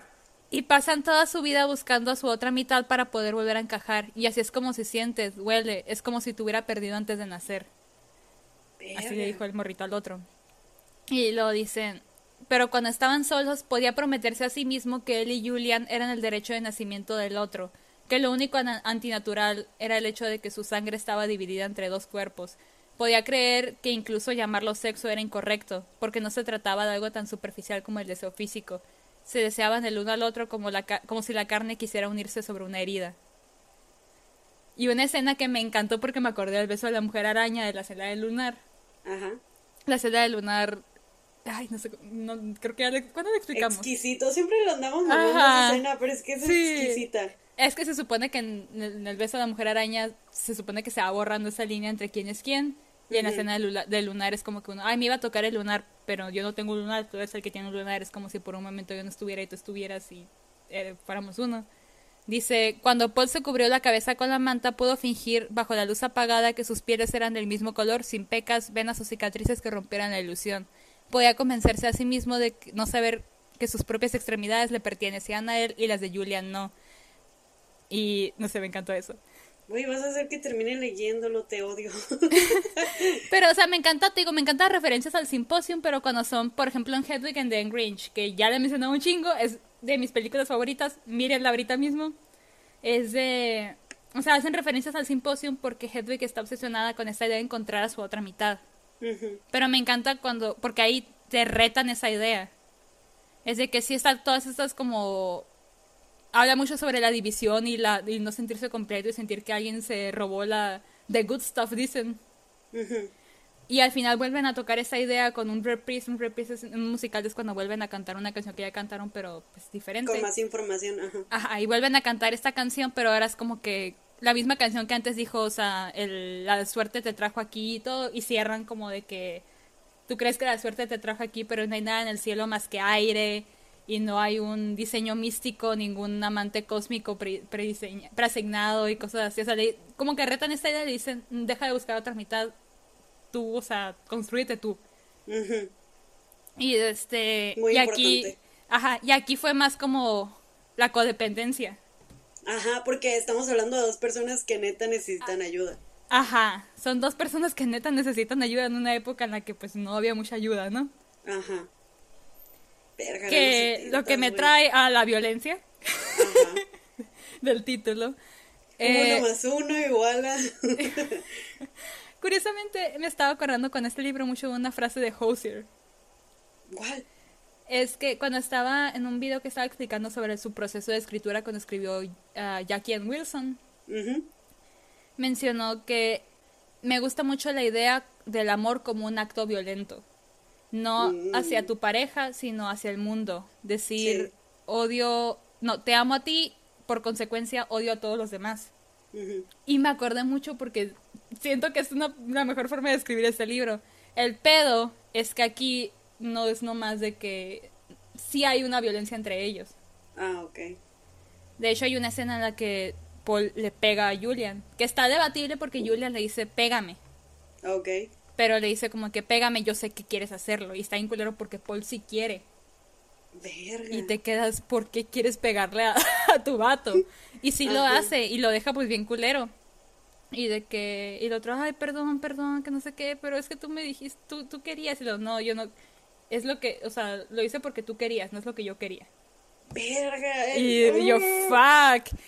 Y pasan toda su vida buscando a su otra mitad para poder volver a encajar. Y así es como se siente, huele, es como si te hubiera perdido antes de nacer. Así le dijo el morrito al otro. Y lo dicen, pero cuando estaban solos podía prometerse a sí mismo que él y Julian eran el derecho de nacimiento del otro, que lo único antinatural era el hecho de que su sangre estaba dividida entre dos cuerpos. Podía creer que incluso llamarlo sexo era incorrecto, porque no se trataba de algo tan superficial como el deseo físico. Se deseaban el uno al otro como, la ca- como si la carne quisiera unirse sobre una herida. Y una escena que me encantó porque me acordé del beso de la mujer araña de la celda del lunar. Ajá. La celda del lunar. Ay, no sé, no, creo que ya le, ¿cuándo le explicamos? Exquisito, siempre lo andamos Ajá. esa escena, pero es que es Sí. exquisita. Es que se supone que en el, en el beso de la mujer araña se supone que se va borrando esa línea entre quién es quién. Y en la escena lula- del lunar es como que uno, ay, me iba a tocar el lunar, pero yo no tengo un lunar, tú eres el que tiene un lunar. Es como si por un momento yo no estuviera y tú estuvieras y eh, fuéramos uno. Dice, cuando Paul se cubrió la cabeza con la manta, pudo fingir bajo la luz apagada que sus pieles eran del mismo color, sin pecas, venas o cicatrices que rompieran la ilusión. Podía convencerse a sí mismo de no saber que sus propias extremidades le pertenecían a él y las de Julian no. Y no sé, me encantó eso. Güey, vas a hacer que termine leyéndolo, te odio. Pero, o sea, me encanta, te digo, me encantan las referencias al Symposium, pero cuando son, por ejemplo, en Hedwig and the Grinch, que ya le he mencionado un chingo, es de mis películas favoritas, mírenla ahorita mismo. Es de... O sea, hacen referencias al Symposium porque Hedwig está obsesionada con esta idea de encontrar a su otra mitad. Pero me encanta cuando, porque ahí te retan esa idea. Es de que sí están todas estas como... Habla mucho sobre la división y, la, y no sentirse completo y sentir que alguien se robó la... The good stuff, dicen. Y al final vuelven a tocar esa idea con un reprise. Un reprise es- un musical es cuando vuelven a cantar una canción que ya cantaron, pero pues diferente. Con más información, ajá. Ajá, y vuelven a cantar esta canción, pero ahora es como que la misma canción que antes dijo, o sea, el, la suerte te trajo aquí y todo, y cierran como de que tú crees que la suerte te trajo aquí, pero no hay nada en el cielo más que aire, y no hay un diseño místico, ningún amante cósmico pre, preasignado y cosas así. O sea, le- como que retan esta idea y le dicen, deja de buscar otra mitad, tú, o sea, construyete tú. Y este, Muy y aquí, importante. ajá, y aquí fue más como la codependencia. Ajá, porque estamos hablando de dos personas que neta necesitan ayuda. Ajá, son dos personas que neta necesitan ayuda en una época en la que pues no había mucha ayuda, ¿no? Ajá. Verga, Que lo que me trae a la violencia Ajá. del título. uno Eh, más uno igual a... curiosamente me estaba acordando con este libro mucho de una frase de Hosier. ¿Cuál? Es que cuando estaba en un video que estaba explicando sobre su proceso de escritura cuando escribió ah, Jackie and Wilson, mencionó que me gusta mucho la idea del amor como un acto violento. No Mm. hacia tu pareja, sino hacia el mundo. Decir, Sí. odio, no, te amo a ti, por consecuencia odio a todos los demás. Y me acordé mucho porque siento que es una, la mejor forma de escribir este libro. El pedo es que aquí no es nomás de que sí hay una violencia entre ellos. Ah, ok. De hecho, hay una escena en la que Paul le pega a Julian, que está debatible porque Julian le dice, pégame. Ok. Pero le dice como que pégame, yo sé que quieres hacerlo. Y está en culero porque Paul sí quiere. Verga. Y te quedas, ¿por qué quieres pegarle a, a tu vato? Y sí lo hace y lo deja pues bien culero. Y de que, y el otro, ay, perdón, perdón, que no sé qué, pero es que tú me dijiste, tú, tú querías. Y lo, no, yo no, es lo que, o sea, lo hice porque tú querías, no es lo que yo quería. Verga. Y eh, yo, uh, fuck.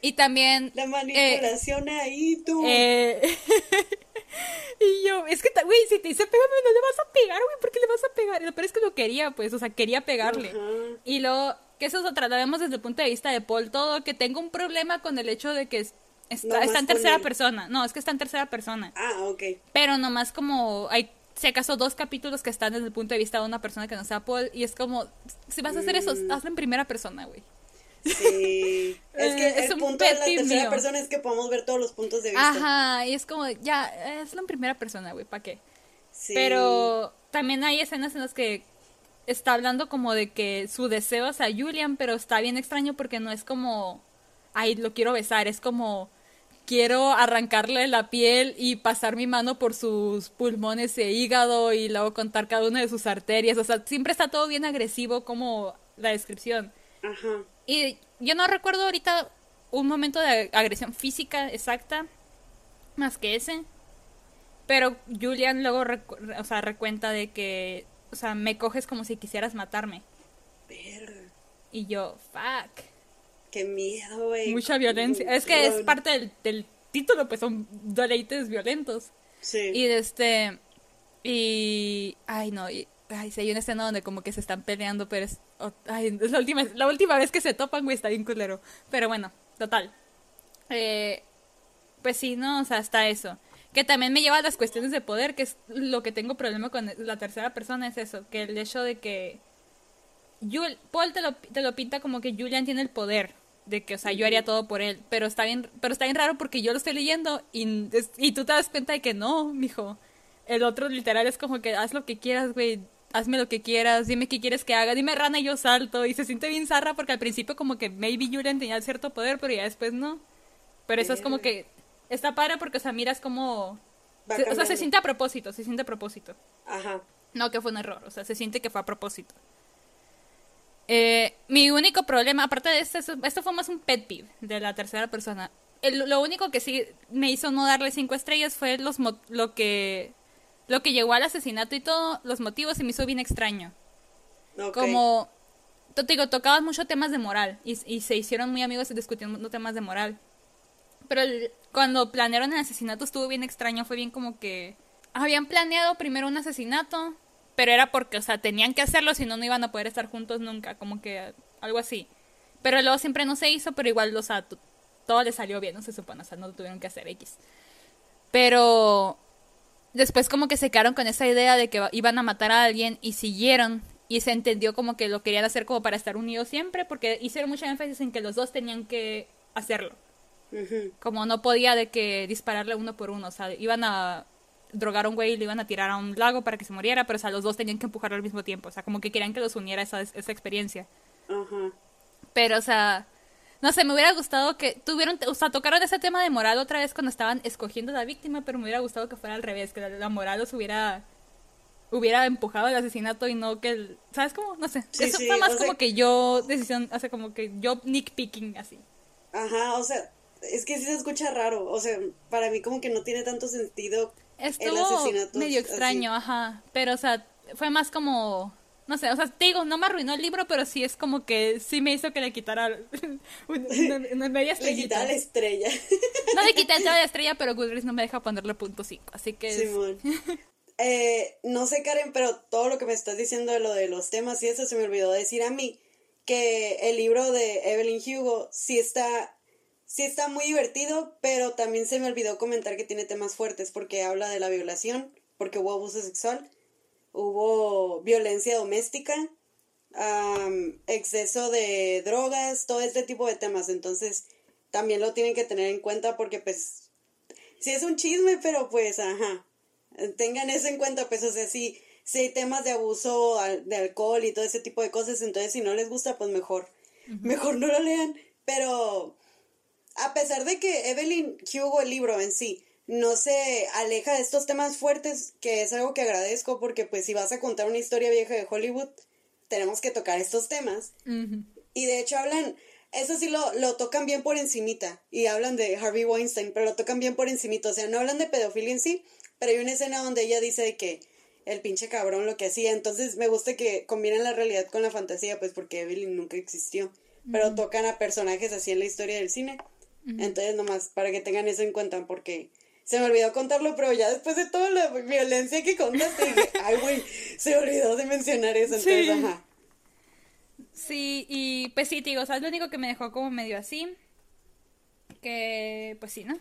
Y también... La eh, manipulación ahí, tú. Eh, y yo, es que, güey, si te dice pégame, no le vas a pegar, güey, ¿por qué le vas a pegar? Y peor es que lo quería, pues, o sea, quería pegarle. Y luego, que eso lo vemos desde el punto de vista de Paul, todo, que tengo un problema con el hecho de que es- está, No está en tercera persona. No, es que está en tercera persona. Ah, ok. Pero nomás como hay, si acaso, dos capítulos que están desde el punto de vista de una persona que no sea Paul, y es como, si vas a hacer eso, Mm. hazlo en primera persona, güey. Sí. es que Eh, es el un punto de la tercera mío. persona es que podemos ver todos los puntos de vista. Ajá, y es como, ya, hazlo en primera persona, güey, ¿para qué? Sí. Pero también hay escenas en las que está hablando como de que su deseo es a Julian, pero está bien extraño porque no es como, ay, lo quiero besar, es como, quiero arrancarle la piel y pasar mi mano por sus pulmones e hígado y luego contar cada una de sus arterias, o sea, siempre está todo bien agresivo como la descripción. Ajá. Y yo no recuerdo ahorita un momento de agresión física exacta, más que ese. Pero Julian luego recu- re- o sea, recuenta de que, o sea, me coges como si quisieras matarme. Verga. Y yo, fuck. Qué miedo, güey. Mucha violencia. Es que es parte del, del título, pues son deleites violentos. Sí. Y este. Y. Ay, no. Y, ay, sí, hay una escena donde como que se están peleando, pero es. oh, ay, es la última, la última vez que se topan, güey, está bien culero. Pero bueno, total. Eh, pues sí, ¿no? O sea, hasta eso. Que también me lleva a las cuestiones de poder, que es lo que tengo problema con la tercera persona, es eso, que el hecho de que Paul te lo, te lo pinta como que Julian tiene el poder, de que, o sea, yo haría todo por él, pero está bien, pero está bien raro porque yo lo estoy leyendo y, y tú te das cuenta de que no, mijo. El otro literal es como que haz lo que quieras, güey, hazme lo que quieras, dime qué quieres que haga, dime rana y yo salto. Y se siente bien zarra porque al principio como que maybe Julian tenía cierto poder, pero ya después no. Pero eso es como que está padre porque, o sea, miras como... o sea, se siente a propósito, se siente a propósito. Ajá. No que fue un error, o sea, se siente que fue a propósito. Eh, mi único problema, aparte de esto, esto fue más un pet peeve de la tercera persona. lo único que sí me hizo no darle cinco estrellas fue los lo que lo que llegó al asesinato y todo, los motivos se me hizo bien extraño. Como, te digo, tocaban mucho temas de moral y, y se hicieron muy amigos discutiendo temas de moral. Pero cuando planearon el asesinato estuvo bien extraño, fue bien como que habían planeado primero un asesinato, pero era porque, o sea, tenían que hacerlo, si no, no iban a poder estar juntos nunca, como que algo así. Pero luego siempre no se hizo, pero igual, o sea, todo le salió bien, no se supone, o sea, no lo tuvieron que hacer X. Pero después como que se quedaron con esa idea de que iban a matar a alguien y siguieron y se entendió como que lo querían hacer como para estar unidos siempre, porque hicieron mucha énfasis en que los dos tenían que hacerlo. Como no podía de que dispararle uno por uno, o sea, iban a drogar a un güey y le iban a tirar a un lago para que se muriera, pero o sea, los dos tenían que empujarlo al mismo tiempo, o sea, como que querían que los uniera esa, esa experiencia. Pero, o sea, no sé, me hubiera gustado que tuvieron, o sea, tocaron ese tema de moral otra vez cuando estaban escogiendo a la víctima, pero me hubiera gustado que fuera al revés, que la, moral los hubiera hubiera empujado el asesinato y no que el, ¿sabes cómo? No sé. Eso fue más como que yo decisión, hace como que yo nick picking así. Ajá, o sea, es que sí se escucha raro, o sea, para mí como que no tiene tanto sentido asesinato. medio extraño, ajá, pero o sea, fue más como no sé, o sea, te digo, no me arruinó el libro, pero sí es como que sí me hizo que le quitara una, media estrellita. Le la estrella. No le quité la estrella, pero Goodreads no me deja ponerle punto 5, así que... Simón. eh, no sé, Karen, pero todo lo que me estás diciendo de lo de los temas y eso se me olvidó decir a mí que el libro de Evelyn Hugo sí está sí está muy divertido, pero también se me olvidó comentar que tiene temas fuertes porque habla de la violación, porque hubo abuso sexual hubo violencia doméstica, exceso de drogas, todo este tipo de temas. Entonces, también lo tienen que tener en cuenta porque, pues, sí es un chisme, pero pues, ajá, tengan eso en cuenta, pues, o sea, sí, sí hay temas de abuso de alcohol y todo ese tipo de cosas, entonces si no les gusta, pues mejor, mejor no lo lean. Pero, a pesar de que Evelyn Hugo, el libro en sí, no se aleja de estos temas fuertes, que es algo que agradezco porque pues si vas a contar una historia vieja de Hollywood, tenemos que tocar estos temas. Y de hecho hablan, eso sí lo, lo tocan bien por encimita, y hablan de Harvey Weinstein, pero lo tocan bien por encimita, o sea, no hablan de pedofilia en sí, pero hay una escena donde ella dice de que el pinche cabrón lo que hacía, entonces me gusta que combinen la realidad con la fantasía, pues porque Evelyn nunca existió, pero tocan a personajes así en la historia del cine. Entonces, nomás para que tengan eso en cuenta, porque se me olvidó contarlo, pero ya después de toda la violencia que contaste, dije, ay, güey, se olvidó de mencionar eso, entonces, sí. ajá. Sí, y pues sí, digo, o sea, es lo único que me dejó como medio así. Que, pues sí, ¿no?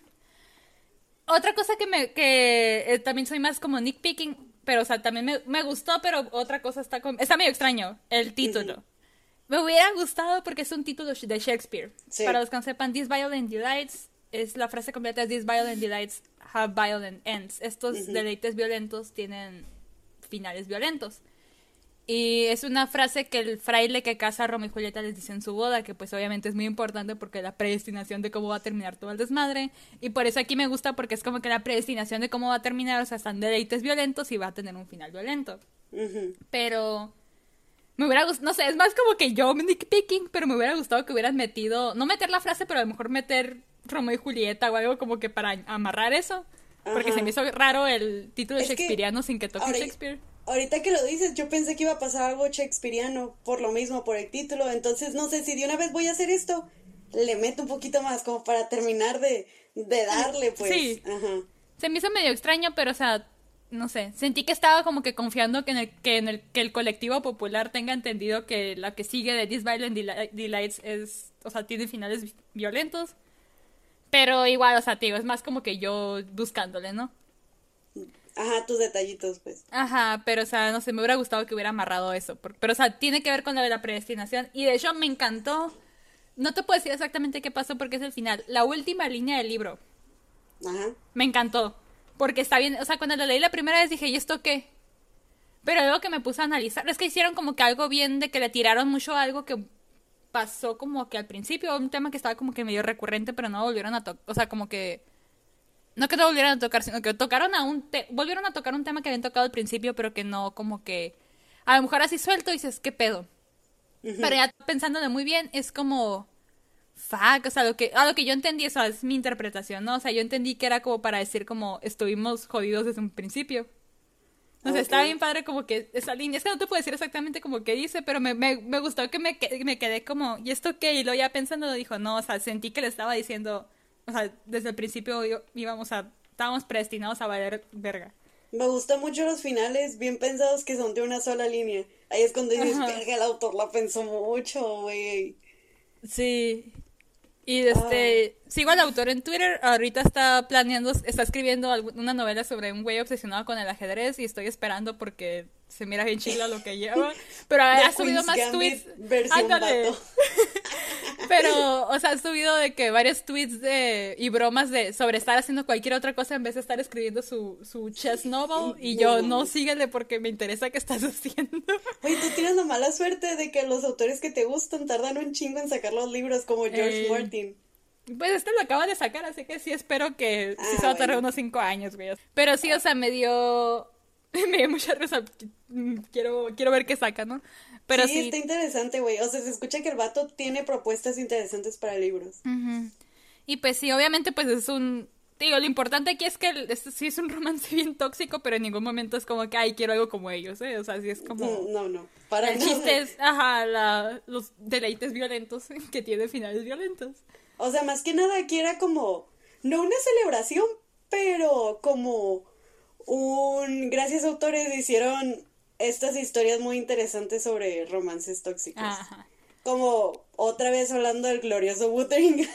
Otra cosa que me, que eh, también soy más como Nick Picking, pero, o sea, también me, me gustó, pero otra cosa está, con, está medio extraño, el título. Me hubiera gustado porque es un título de Shakespeare. Para los que no sepan, These Violent Delights es la frase completa es These Violent Delights have violent ends. Estos deleites violentos tienen finales violentos. Y es una frase que el fraile que casa a Romeo y Julieta les dice en su boda, que pues obviamente es muy importante porque la predestinación de cómo va a terminar todo el desmadre. Y por eso aquí me gusta porque es como que la predestinación de cómo va a terminar, o sea, están deleites violentos y va a tener un final violento. Pero me hubiera gustado, no sé, es más como que yo Nick Picking, pero me hubiera gustado que hubieran metido, no meter la frase, pero a lo mejor meter Romeo y Julieta o algo como que para amarrar eso. Porque se me hizo raro el título de Shakespeareano sin que toque Shakespeare. Ahorita que lo dices, yo pensé que iba a pasar algo Shakespeareano por lo mismo, por el título. Entonces, no sé si de una vez voy a hacer esto. Le meto un poquito más como para terminar de, de darle, pues. Sí. Ajá. Se me hizo medio extraño, pero o sea, no sé, sentí que estaba como que confiando que en el que, en el, que el colectivo popular tenga entendido que la que sigue de This Violent Delights es, o sea, tiene finales violentos Pero igual, o sea, te digo, es más como que yo buscándole, ¿no? Ajá, tus detallitos, pues. Ajá, pero o sea, no sé, me hubiera gustado que hubiera amarrado eso. Pero o sea, tiene que ver con la de la predestinación. Y de hecho me encantó. No te puedo decir exactamente qué pasó porque es el final. La última línea del libro. Ajá. Me encantó. Porque está bien, o sea, cuando lo leí la primera vez dije, ¿y esto qué? Pero luego que me puse a analizar, es que hicieron como que algo bien de que le tiraron mucho algo que pasó como que al principio, un tema que estaba como que medio recurrente, pero no volvieron a tocar, o sea, como que... No que no volvieron a tocar, sino que tocaron a un... volvieron a tocar un tema que habían tocado al principio, pero que no como que... A lo mejor así suelto y dices, ¿qué pedo? Pero ya pensándolo muy bien, es como... Fuck, o sea, lo que, a lo que yo entendí, eso es mi interpretación, ¿no? O sea, yo entendí que era como para decir como estuvimos jodidos desde un principio. O sea, está bien padre como que esa línea. Es que no te puedo decir exactamente como que dice, pero me, me, me gustó que me, me quedé como, ¿y esto qué? Y luego ya pensando lo dijo, no, o sea, sentí que le estaba diciendo, o sea, desde el principio íbamos a, estábamos predestinados a valer verga. Me gustan mucho los finales bien pensados que son de una sola línea. Ahí es cuando dices, verga, el autor la pensó mucho, güey. Sí. Y este, sigo al autor en Twitter, ahorita está planeando, está escribiendo una novela sobre un güey obsesionado con el ajedrez y estoy esperando porque se mira bien chila lo que lleva. Pero ha subido más tweets. Ándale. Pero, o sea, ha subido de que varios tweets de, y bromas de sobre estar haciendo cualquier otra cosa en vez de estar escribiendo su, su chess novel. Y yo, no, síguele porque me interesa qué estás haciendo. Oye, tú tienes la mala suerte de que los autores que te gustan tardan un chingo en sacar los libros, como George eh, Martin. Pues este lo acaba de sacar, así que sí espero que sí se va a tardar unos cinco años, güey. Pero sí, o sea, me dio me dio mucha risa. Quiero, quiero ver qué saca, ¿no? Pero sí, está interesante, güey. O sea, se escucha que el vato tiene propuestas interesantes para libros. Y pues sí, obviamente, pues es un. Digo, lo importante aquí es que sí es un romance bien tóxico, pero en ningún momento es como que, ay, quiero algo como ellos, ¿eh? O sea, sí es como. Mm, no, no. Para el chiste es, ajá, la, los deleites violentos que tiene finales violentos. O sea, más que nada aquí era como. No una celebración, pero como un gracias autores hicieron estas historias muy interesantes sobre romances tóxicos. Como otra vez hablando del glorioso Wuthering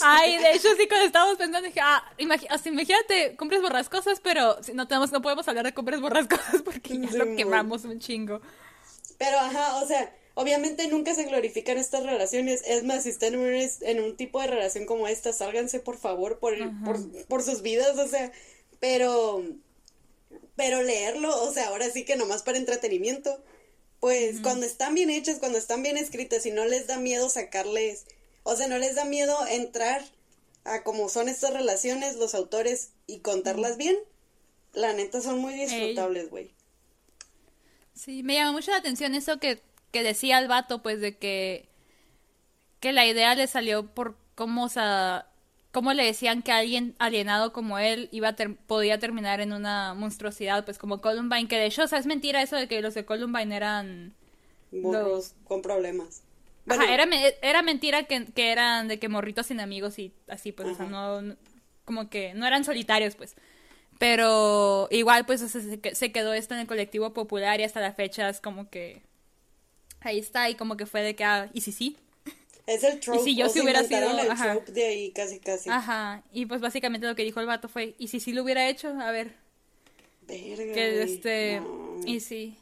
Ay, de hecho sí cuando estábamos pensando dije, ah, imagínate, compres borrascosas, pero no tenemos, no podemos hablar de compres borrascosas porque ya lo quemamos un chingo. Pero ajá, o sea, obviamente nunca se glorifican estas relaciones. Es más, si están en un, tipo de relación como esta, sálganse por favor por, por, por sus vidas, o sea, pero, pero leerlo, o sea, ahora sí que nomás para entretenimiento, pues cuando están bien hechas, cuando están bien escritas y no les da miedo sacarles, o sea, no les da miedo entrar a cómo son estas relaciones, los autores, y contarlas bien, la neta son muy disfrutables, güey. Sí, me llama mucho la atención eso que, que decía el vato, pues, de que, que la idea le salió por cómo, o sea, cómo le decían que alguien alienado como él iba podía terminar en una monstruosidad, pues como Columbine, que de hecho, o sea, es mentira eso de que los de Columbine eran... Morros con problemas. Ajá, era, era mentira que, eran de que morritos sin amigos y así, pues, o sea, no, como que no eran solitarios, pues. Pero igual, pues, se, se quedó esto en el colectivo popular y hasta la fecha es como que ahí está y como que fue de que, ah, y sí, sí, es el trope. Y si yo si hubiera sido. El trope de ahí, casi, casi. Ajá. Y pues básicamente lo que dijo el vato fue: ¿y si sí lo hubiera hecho? A ver. Verga. Que este. Y sí.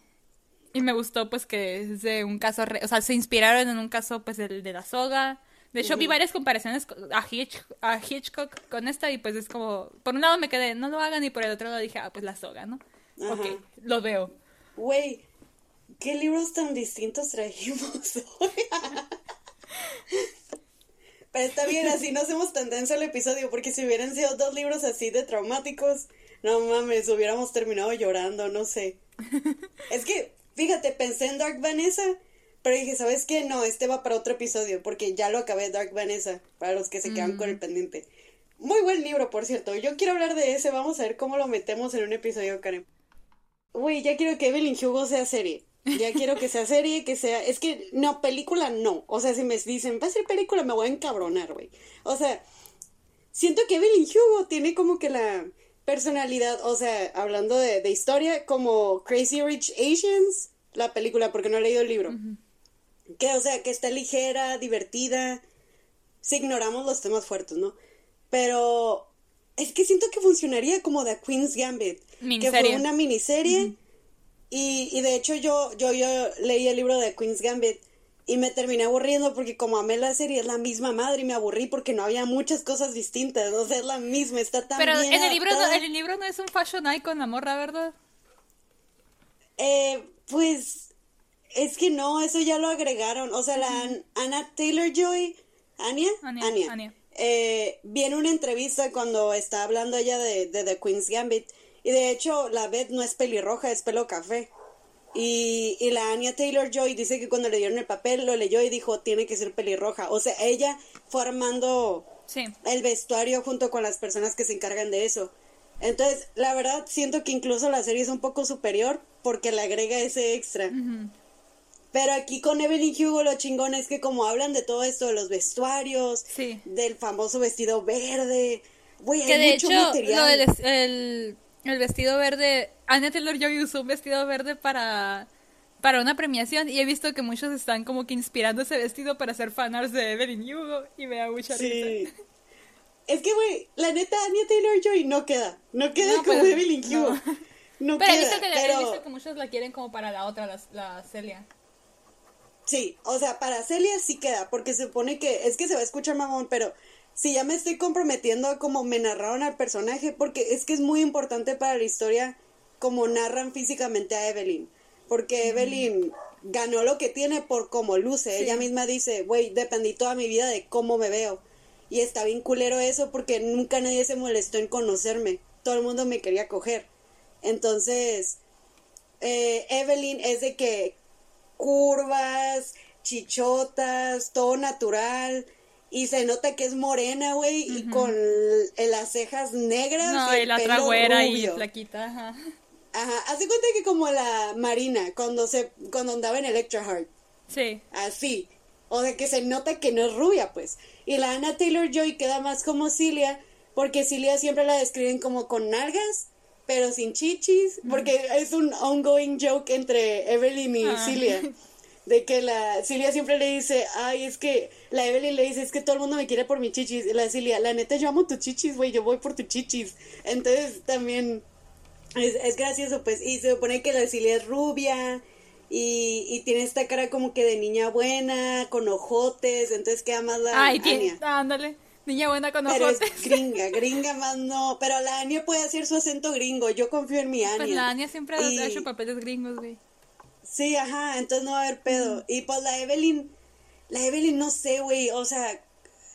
Y me gustó, pues, que es de un caso. O sea, se inspiraron en un caso, pues, el de la soga. De hecho, vi varias comparaciones a, a Hitchcock con esta y pues es como, por un lado me quedé, no lo hagan y por el otro lado dije, ah, pues la soga, ¿no? Ok, lo veo. Güey, ¿qué libros tan distintos trajimos hoy? Pero está bien, así no hacemos tendencia al episodio, porque si hubieran sido dos libros así de traumáticos, no mames, hubiéramos terminado llorando, no sé. Es que, fíjate, pensé en Dark Vanessa, pero dije, ¿sabes qué? No, este va para otro episodio, porque ya lo acabé Dark Vanessa, para los que se quedan con el mm. pendiente. Muy buen libro, por cierto. Yo quiero hablar de ese, vamos a ver cómo lo metemos en un episodio, Karen. Uy, ya quiero que Evelyn Hugo sea serie. Ya quiero que sea serie, que sea. Es que, no, película no. O sea, si me dicen, va a ser película, me voy a encabronar, güey. O sea, siento que Evelyn Hugo tiene como que la personalidad, o sea, hablando de, historia, como Crazy Rich Asians, la película, porque no he leído el libro. Que, o sea, que está ligera, divertida. Si ignoramos los temas fuertes, ¿no? pero es que siento que funcionaría como The Queen's Gambit, que fue una miniserie y, y de hecho yo, yo, yo leí el libro de Queen's Gambit y me terminé aburriendo porque como amé la serie es la misma madre y me aburrí porque no había muchas cosas distintas, o sea, es la misma, está tan Pero bien en el libro no, en el libro no es un fashion icon la morra, ¿verdad? Eh, pues es que no, eso ya lo agregaron. O sea, la An- Anna Taylor Joy, Anya, Anya, Anya. eh, vi en una entrevista cuando está hablando ella de, de The Queen's Gambit. Y de hecho, la Beth no es pelirroja, es pelo café. Y, y la Anya Taylor Joy dice que cuando le dieron el papel lo leyó y dijo, tiene que ser pelirroja. O sea, ella fue armando Sí. el vestuario junto con las personas que se encargan de eso. Entonces, la verdad, siento que incluso la serie es un poco superior porque le agrega ese extra. Pero aquí con Evelyn Hugo lo chingón es que como hablan de todo esto, de los vestuarios, Sí. del famoso vestido verde, güey, hay de mucho hecho, material. lo del el, el vestido verde, Anya Taylor Joy usó un vestido verde para, para una premiación y he visto que muchos están como que inspirando ese vestido para hacer fanarts de Evelyn Hugo y me da mucha Sí. risa. Es que, güey, la neta, Anya Taylor-Joy no queda. No queda No, como pues, Evelyn no. Hugo. No, Pero he queda, visto, que, he pero... visto que muchos la quieren como para la otra, la, la Celia. Sí, o sea, para Celia sí queda, porque se supone que, es que se va a escuchar mamón, pero si ya me estoy comprometiendo a como me narraron al personaje, porque es que es muy importante para la historia como narran físicamente a Evelyn, porque Evelyn ganó lo que tiene por cómo luce, Sí. ella misma dice, güey, dependí toda mi vida de cómo me veo, y está bien culero eso porque nunca nadie se molestó en conocerme, todo el mundo me quería coger, entonces eh, Evelyn es de que curvas, chichotas, todo natural. Y se nota que es morena, güey, y con las cejas negras. No, el y la pelo otra güera y rubio. flaquita, ajá. Ajá, hace cuenta que como la Marina, cuando se cuando andaba en Electra Heart. Sí. Así. O sea, que se nota que no es rubia, pues. Y la Anna Taylor-Joy queda más como Cilia, porque Cilia siempre la describen como con nalgas, pero sin chichis, porque es un ongoing joke entre Evelyn y Ah. Cilia. De que la Cilia siempre le dice, ay, es que la Evelyn le dice, es que todo el mundo me quiere por mis chichis. La Cilia, la neta, yo amo tus chichis, güey, yo voy por tus chichis. Entonces también es, es gracioso, pues. Y se supone que la Cilia es rubia y, y tiene esta cara como que de niña buena, con ojotes. Entonces queda más la Ay, Anya. ándale. Niña buena con Pero ojotes. es gringa, gringa más no. Pero la Anya puede hacer su acento gringo. Yo confío en mi Anya. Pues la Anya siempre Y- ha hecho papeles gringos, güey. Sí, ajá, entonces no va a haber pedo. Y pues la Evelyn, la Evelyn no sé, güey, o sea,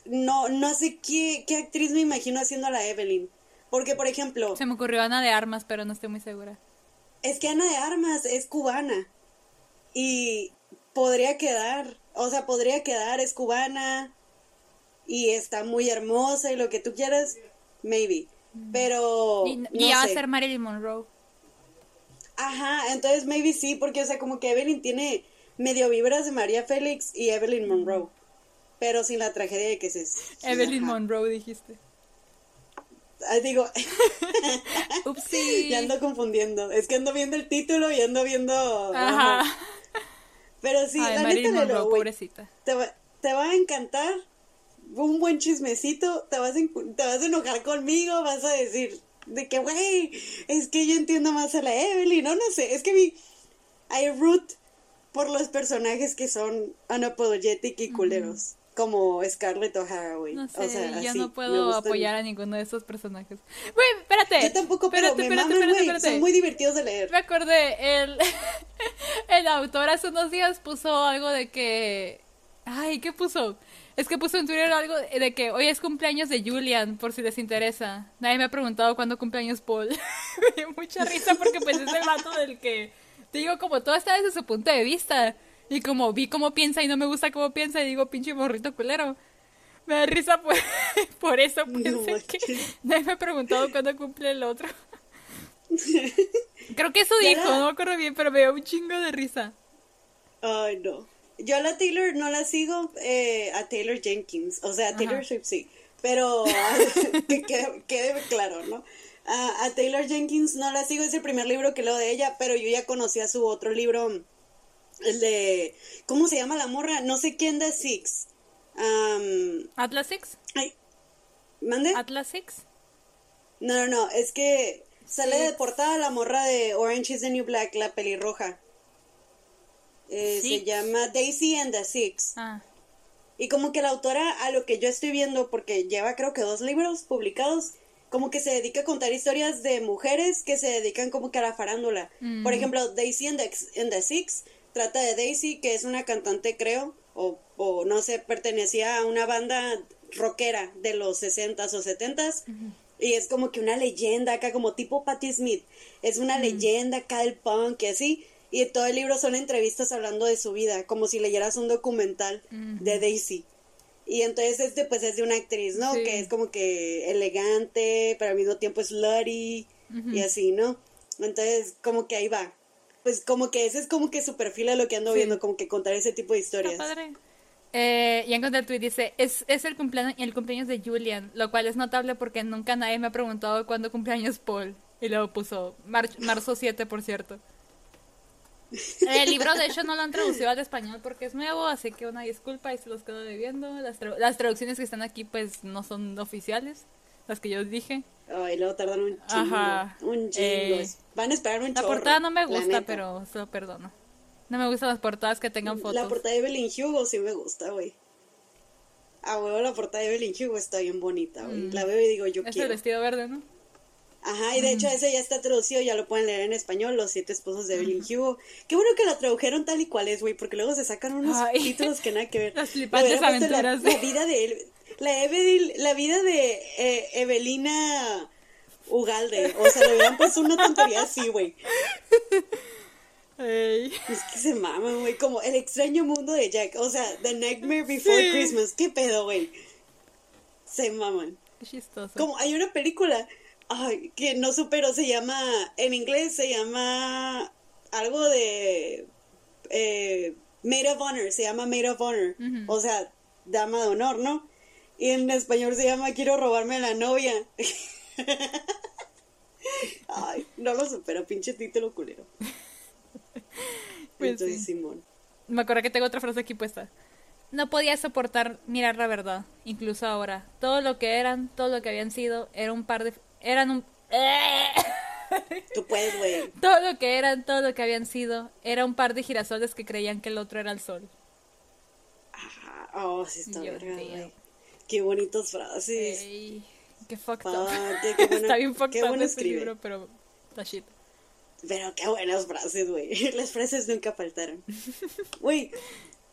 no, no sé qué, qué actriz me imagino haciendo a la Evelyn. Porque, por ejemplo, Se me ocurrió Ana de Armas, pero no estoy muy segura. es que Ana de Armas es cubana. Y podría quedar, o sea, podría quedar, es cubana. Y está muy hermosa y lo que tú quieras, maybe. Pero, Y, no y ya va a ser Marilyn Monroe. Ajá, entonces maybe sí, porque, o sea, como que Evelyn tiene medio vibras de María Félix y Evelyn Monroe. Pero sin la tragedia de que se... Evelyn ajá. Monroe, dijiste. Ah, digo, Upsi. ya ando confundiendo. Es que ando viendo el título y ando viendo... Ajá. ajá. Pero sí, Ay, la neta, Monroe, güey, pobrecita. te, va, te va a encantar un buen chismecito, te vas, a, te vas a enojar conmigo, vas a decir de que, güey, es que yo entiendo más a la Evelyn, no, no sé, es que mi, hay root por los personajes que son unapologetic y culeros, como Scarlett O'Hara, güey. No sé, o sea, yo así, no puedo apoyar a ninguno de esos personajes. Güey, espérate. Yo tampoco, pero espérate, me espérate, maman, espérate, güey, espérate. son muy divertidos de leer. Me acordé, el, el autor hace unos días puso algo de que... Ay, ¿qué puso? Es que puso en Twitter algo de que hoy es cumpleaños de Julian, por si les interesa. Nadie me ha preguntado cuándo cumpleaños Paul. me dio mucha risa porque pues es el vato del que... Te digo, como todo está desde su punto de vista. Y como vi cómo piensa y no me gusta cómo piensa, y digo, pinche morrito culero. Me da risa por, por eso. No Pensé que nadie me ha preguntado cuándo cumple el otro. Creo que eso dijo, la- no me acuerdo bien, pero me dio un chingo de risa. Ay, no. Yo a la Taylor no la sigo, eh, a Taylor Jenkins, o sea, a Taylor. Swift sí, pero que quede, quede claro, ¿no? A, a Taylor Jenkins no la sigo, es el primer libro que leo de ella, pero yo ya conocía su otro libro, el de, ¿cómo se llama la morra? No sé quién de Six. ¿Atlas Six? ay, ¿Mande? ¿Atlas Six? No, no, no, es que sale de portada la morra de Orange is the New Black, la pelirroja. Eh, se llama Daisy and the Six. Ah, Y como que la autora, a lo que yo estoy viendo, porque lleva creo que dos libros publicados, como que se dedica a contar historias de mujeres que se dedican como que a la farándula. Mm. Por ejemplo, Daisy and the, and the Six trata de Daisy, que es una cantante, creo, o, o no sé, pertenecía a una banda rockera de los 60s o 70s. Y es como que una leyenda acá, como tipo Patti Smith. Es una leyenda acá del punk y así. Y todo el libro son entrevistas hablando de su vida, como si leyeras un documental de Daisy. Y entonces este pues es de una actriz, ¿no? Sí. Que es como que elegante, pero al mismo tiempo slutty y así, ¿no? Entonces como que ahí va. Pues como que ese es como que su perfil a lo que ando Sí. viendo, como que contar ese tipo de está historias. padre. Eh, ya encontré el tweet, dice, es, es el, cumpleaños, el cumpleaños de Julian, lo cual es notable porque nunca nadie me ha preguntado cuándo cumpleaños Paul. Y luego puso mar- marzo 7, por cierto. El libro, de hecho, no lo han traducido al español porque es nuevo, así que una disculpa y se los quedo debiendo. Las, tra- las traducciones que están aquí, pues, no son oficiales, las que yo dije. Ay, luego tardan un chingo. Ajá. Un chingo. Eh, Van a esperar un La chorro, portada no me gusta, pero se lo perdono. No me gustan las portadas que tengan fotos. La portada de Evelyn Hugo sí me gusta, güey. A huevo, la portada de Evelyn Hugo está bien bonita, güey. La veo y digo, yo Mm. es el quiero. vestido verde, ¿no? Ajá, y de hecho ese ya está traducido, ya lo pueden leer en español, Los siete esposos de Evelyn Hugo. Qué bueno que la tradujeron tal y cual es, güey, porque luego se sacan unos Ay. títulos que nada que ver. Las flipantes la- aventuras de- La, vida de él, la, Evelyn- la vida de eh, Evelina Ugalde. O sea, le hubieran puesto una tontería así, güey. Ey. Es que se maman, güey, como el extraño mundo de Jack. O sea, The Nightmare Before Sí. Christmas. ¿Qué pedo, güey? Se maman. Qué chistoso. Como hay una película ay, que no supero, se llama, en inglés se llama algo de eh, Maid of Honor, se llama Maid of Honor, o sea, dama de honor, ¿no? Y en español se llama Quiero robarme a la novia. Ay, no lo supero, pinche título culero. Pues Entonces, sí. Simón. Me acuerdo que tengo otra frase aquí puesta. No podía soportar mirar la verdad, incluso ahora. Todo lo que eran, todo lo que habían sido, era un par de... Eran un... Tú puedes, güey. Todo lo que eran, todo lo que habían sido, era un par de girasoles que creían que el otro era el sol. Ajá. Oh, sí está Yo, verga, güey. Qué bonitas frases. Ey, qué fucked up. Qué bueno- Está bien fucked qué up bueno este escribe. libro, pero... Está shit. Pero qué buenas frases, güey. Las frases nunca faltaron. Güey,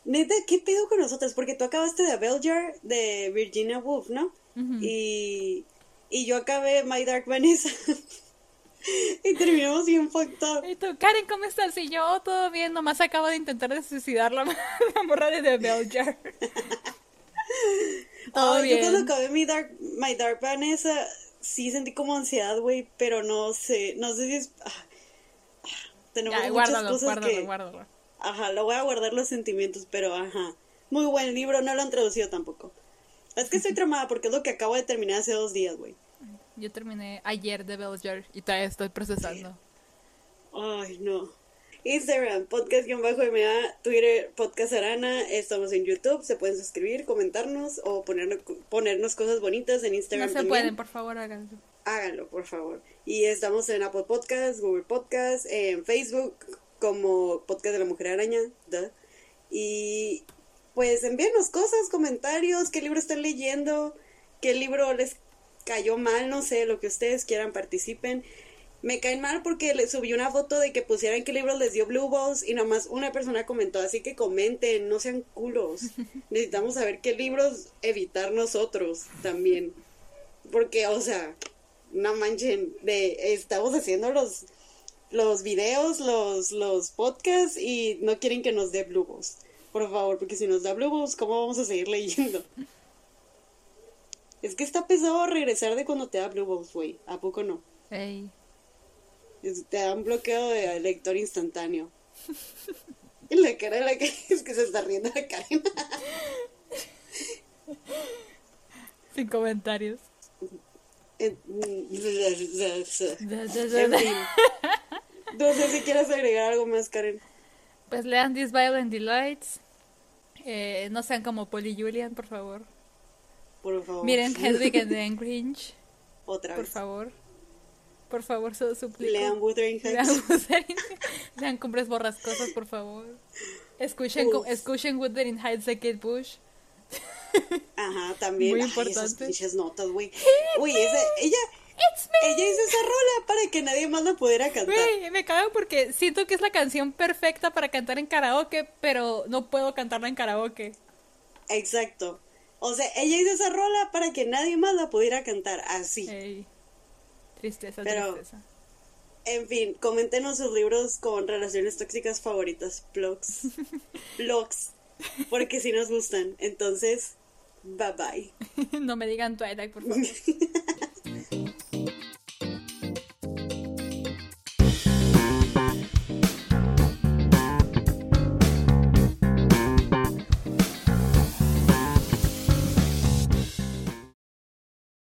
neta, ¿qué pedo con nosotros? Porque tú acabaste de Bell Jar de Virginia Woolf, ¿no? y, y yo acabé My Dark Vanessa. y terminamos bien fucked up. Y tú, Karen, ¿cómo estás? Y yo, "Oh, todo bien, nomás acabo de intentar de suicidar la, la morra de The Bell Jar. todo Ay, Yo cuando acabé mi Dark, My Dark Vanessa, sí sentí como ansiedad, güey, pero no sé, no sé si es... ah, ah, tenemos Ya, muchas guárdalo, cosas guárdalo, que... guárdalo. Ajá, lo voy a guardar los sentimientos, pero ajá. Muy buen libro, no lo han traducido tampoco. Es que estoy tramada porque es lo que acabo de terminar hace dos días, güey. Yo terminé ayer The Bell Jar y todavía estoy procesando. Ay, no. Instagram, podcast-MA, Twitter, podcast Arana. Estamos en YouTube, se pueden suscribir, comentarnos o ponernos, ponernos cosas bonitas en No Instagram se también. pueden, por favor, háganlo. Háganlo, por favor. Y estamos en Apple Podcasts, Google Podcasts, en Facebook como Podcast de la Mujer Araña. duh. Y pues envíenos cosas, comentarios, qué libro están leyendo, qué libro les cayó mal, no sé, lo que ustedes quieran participen. Me caen mal porque les subí una foto de que pusieran qué libros les dio Blue Balls y nomás una persona comentó, así que comenten, no sean culos. Necesitamos saber qué libros evitar nosotros también. Porque, o sea, no manchen, de, estamos haciendo los, los videos, los, los podcasts y no quieren que nos dé Blue Balls. Por favor, porque si nos da Blue Balls, ¿cómo vamos a seguir leyendo? Es que está pesado regresar de cuando te da Blue Balls, güey. ¿A poco no? Ey. Es- Te da un bloqueo de lector instantáneo. Y la cara de la que es que se está riendo la Karen. Sin comentarios. En En fin. No sé si quieres agregar algo más, Karen. Pues lean These Violent Delights. Eh, no sean como Polly Julian, por favor. Por favor. Miren Hedwig and the Grinch, Otra por vez. favor. Por favor, se lo suplico. Lean Wuthering Lean Heights. Wuthering. Lean Cumbres Borrascosas, por favor. Escuchen, Uf. escuchen Wuthering Heights de Kate Bush. Ajá, también. Muy Ay, esas importante. pinches notas, güey. Uy, esa, ella, It's me. ella hizo esa rola para que nadie más la pudiera cantar. Güey, me cago porque siento que es la canción perfecta para cantar en karaoke, pero no puedo cantarla en karaoke. Exacto. O sea, ella hizo esa rola para que nadie más la pudiera cantar así. Ey. Tristeza, Pero- tristeza. En fin, coméntenos sus libros con relaciones tóxicas favoritas. Blogs. Blogs. Porque si nos gustan. Entonces, bye bye. no me digan Twilight, por favor.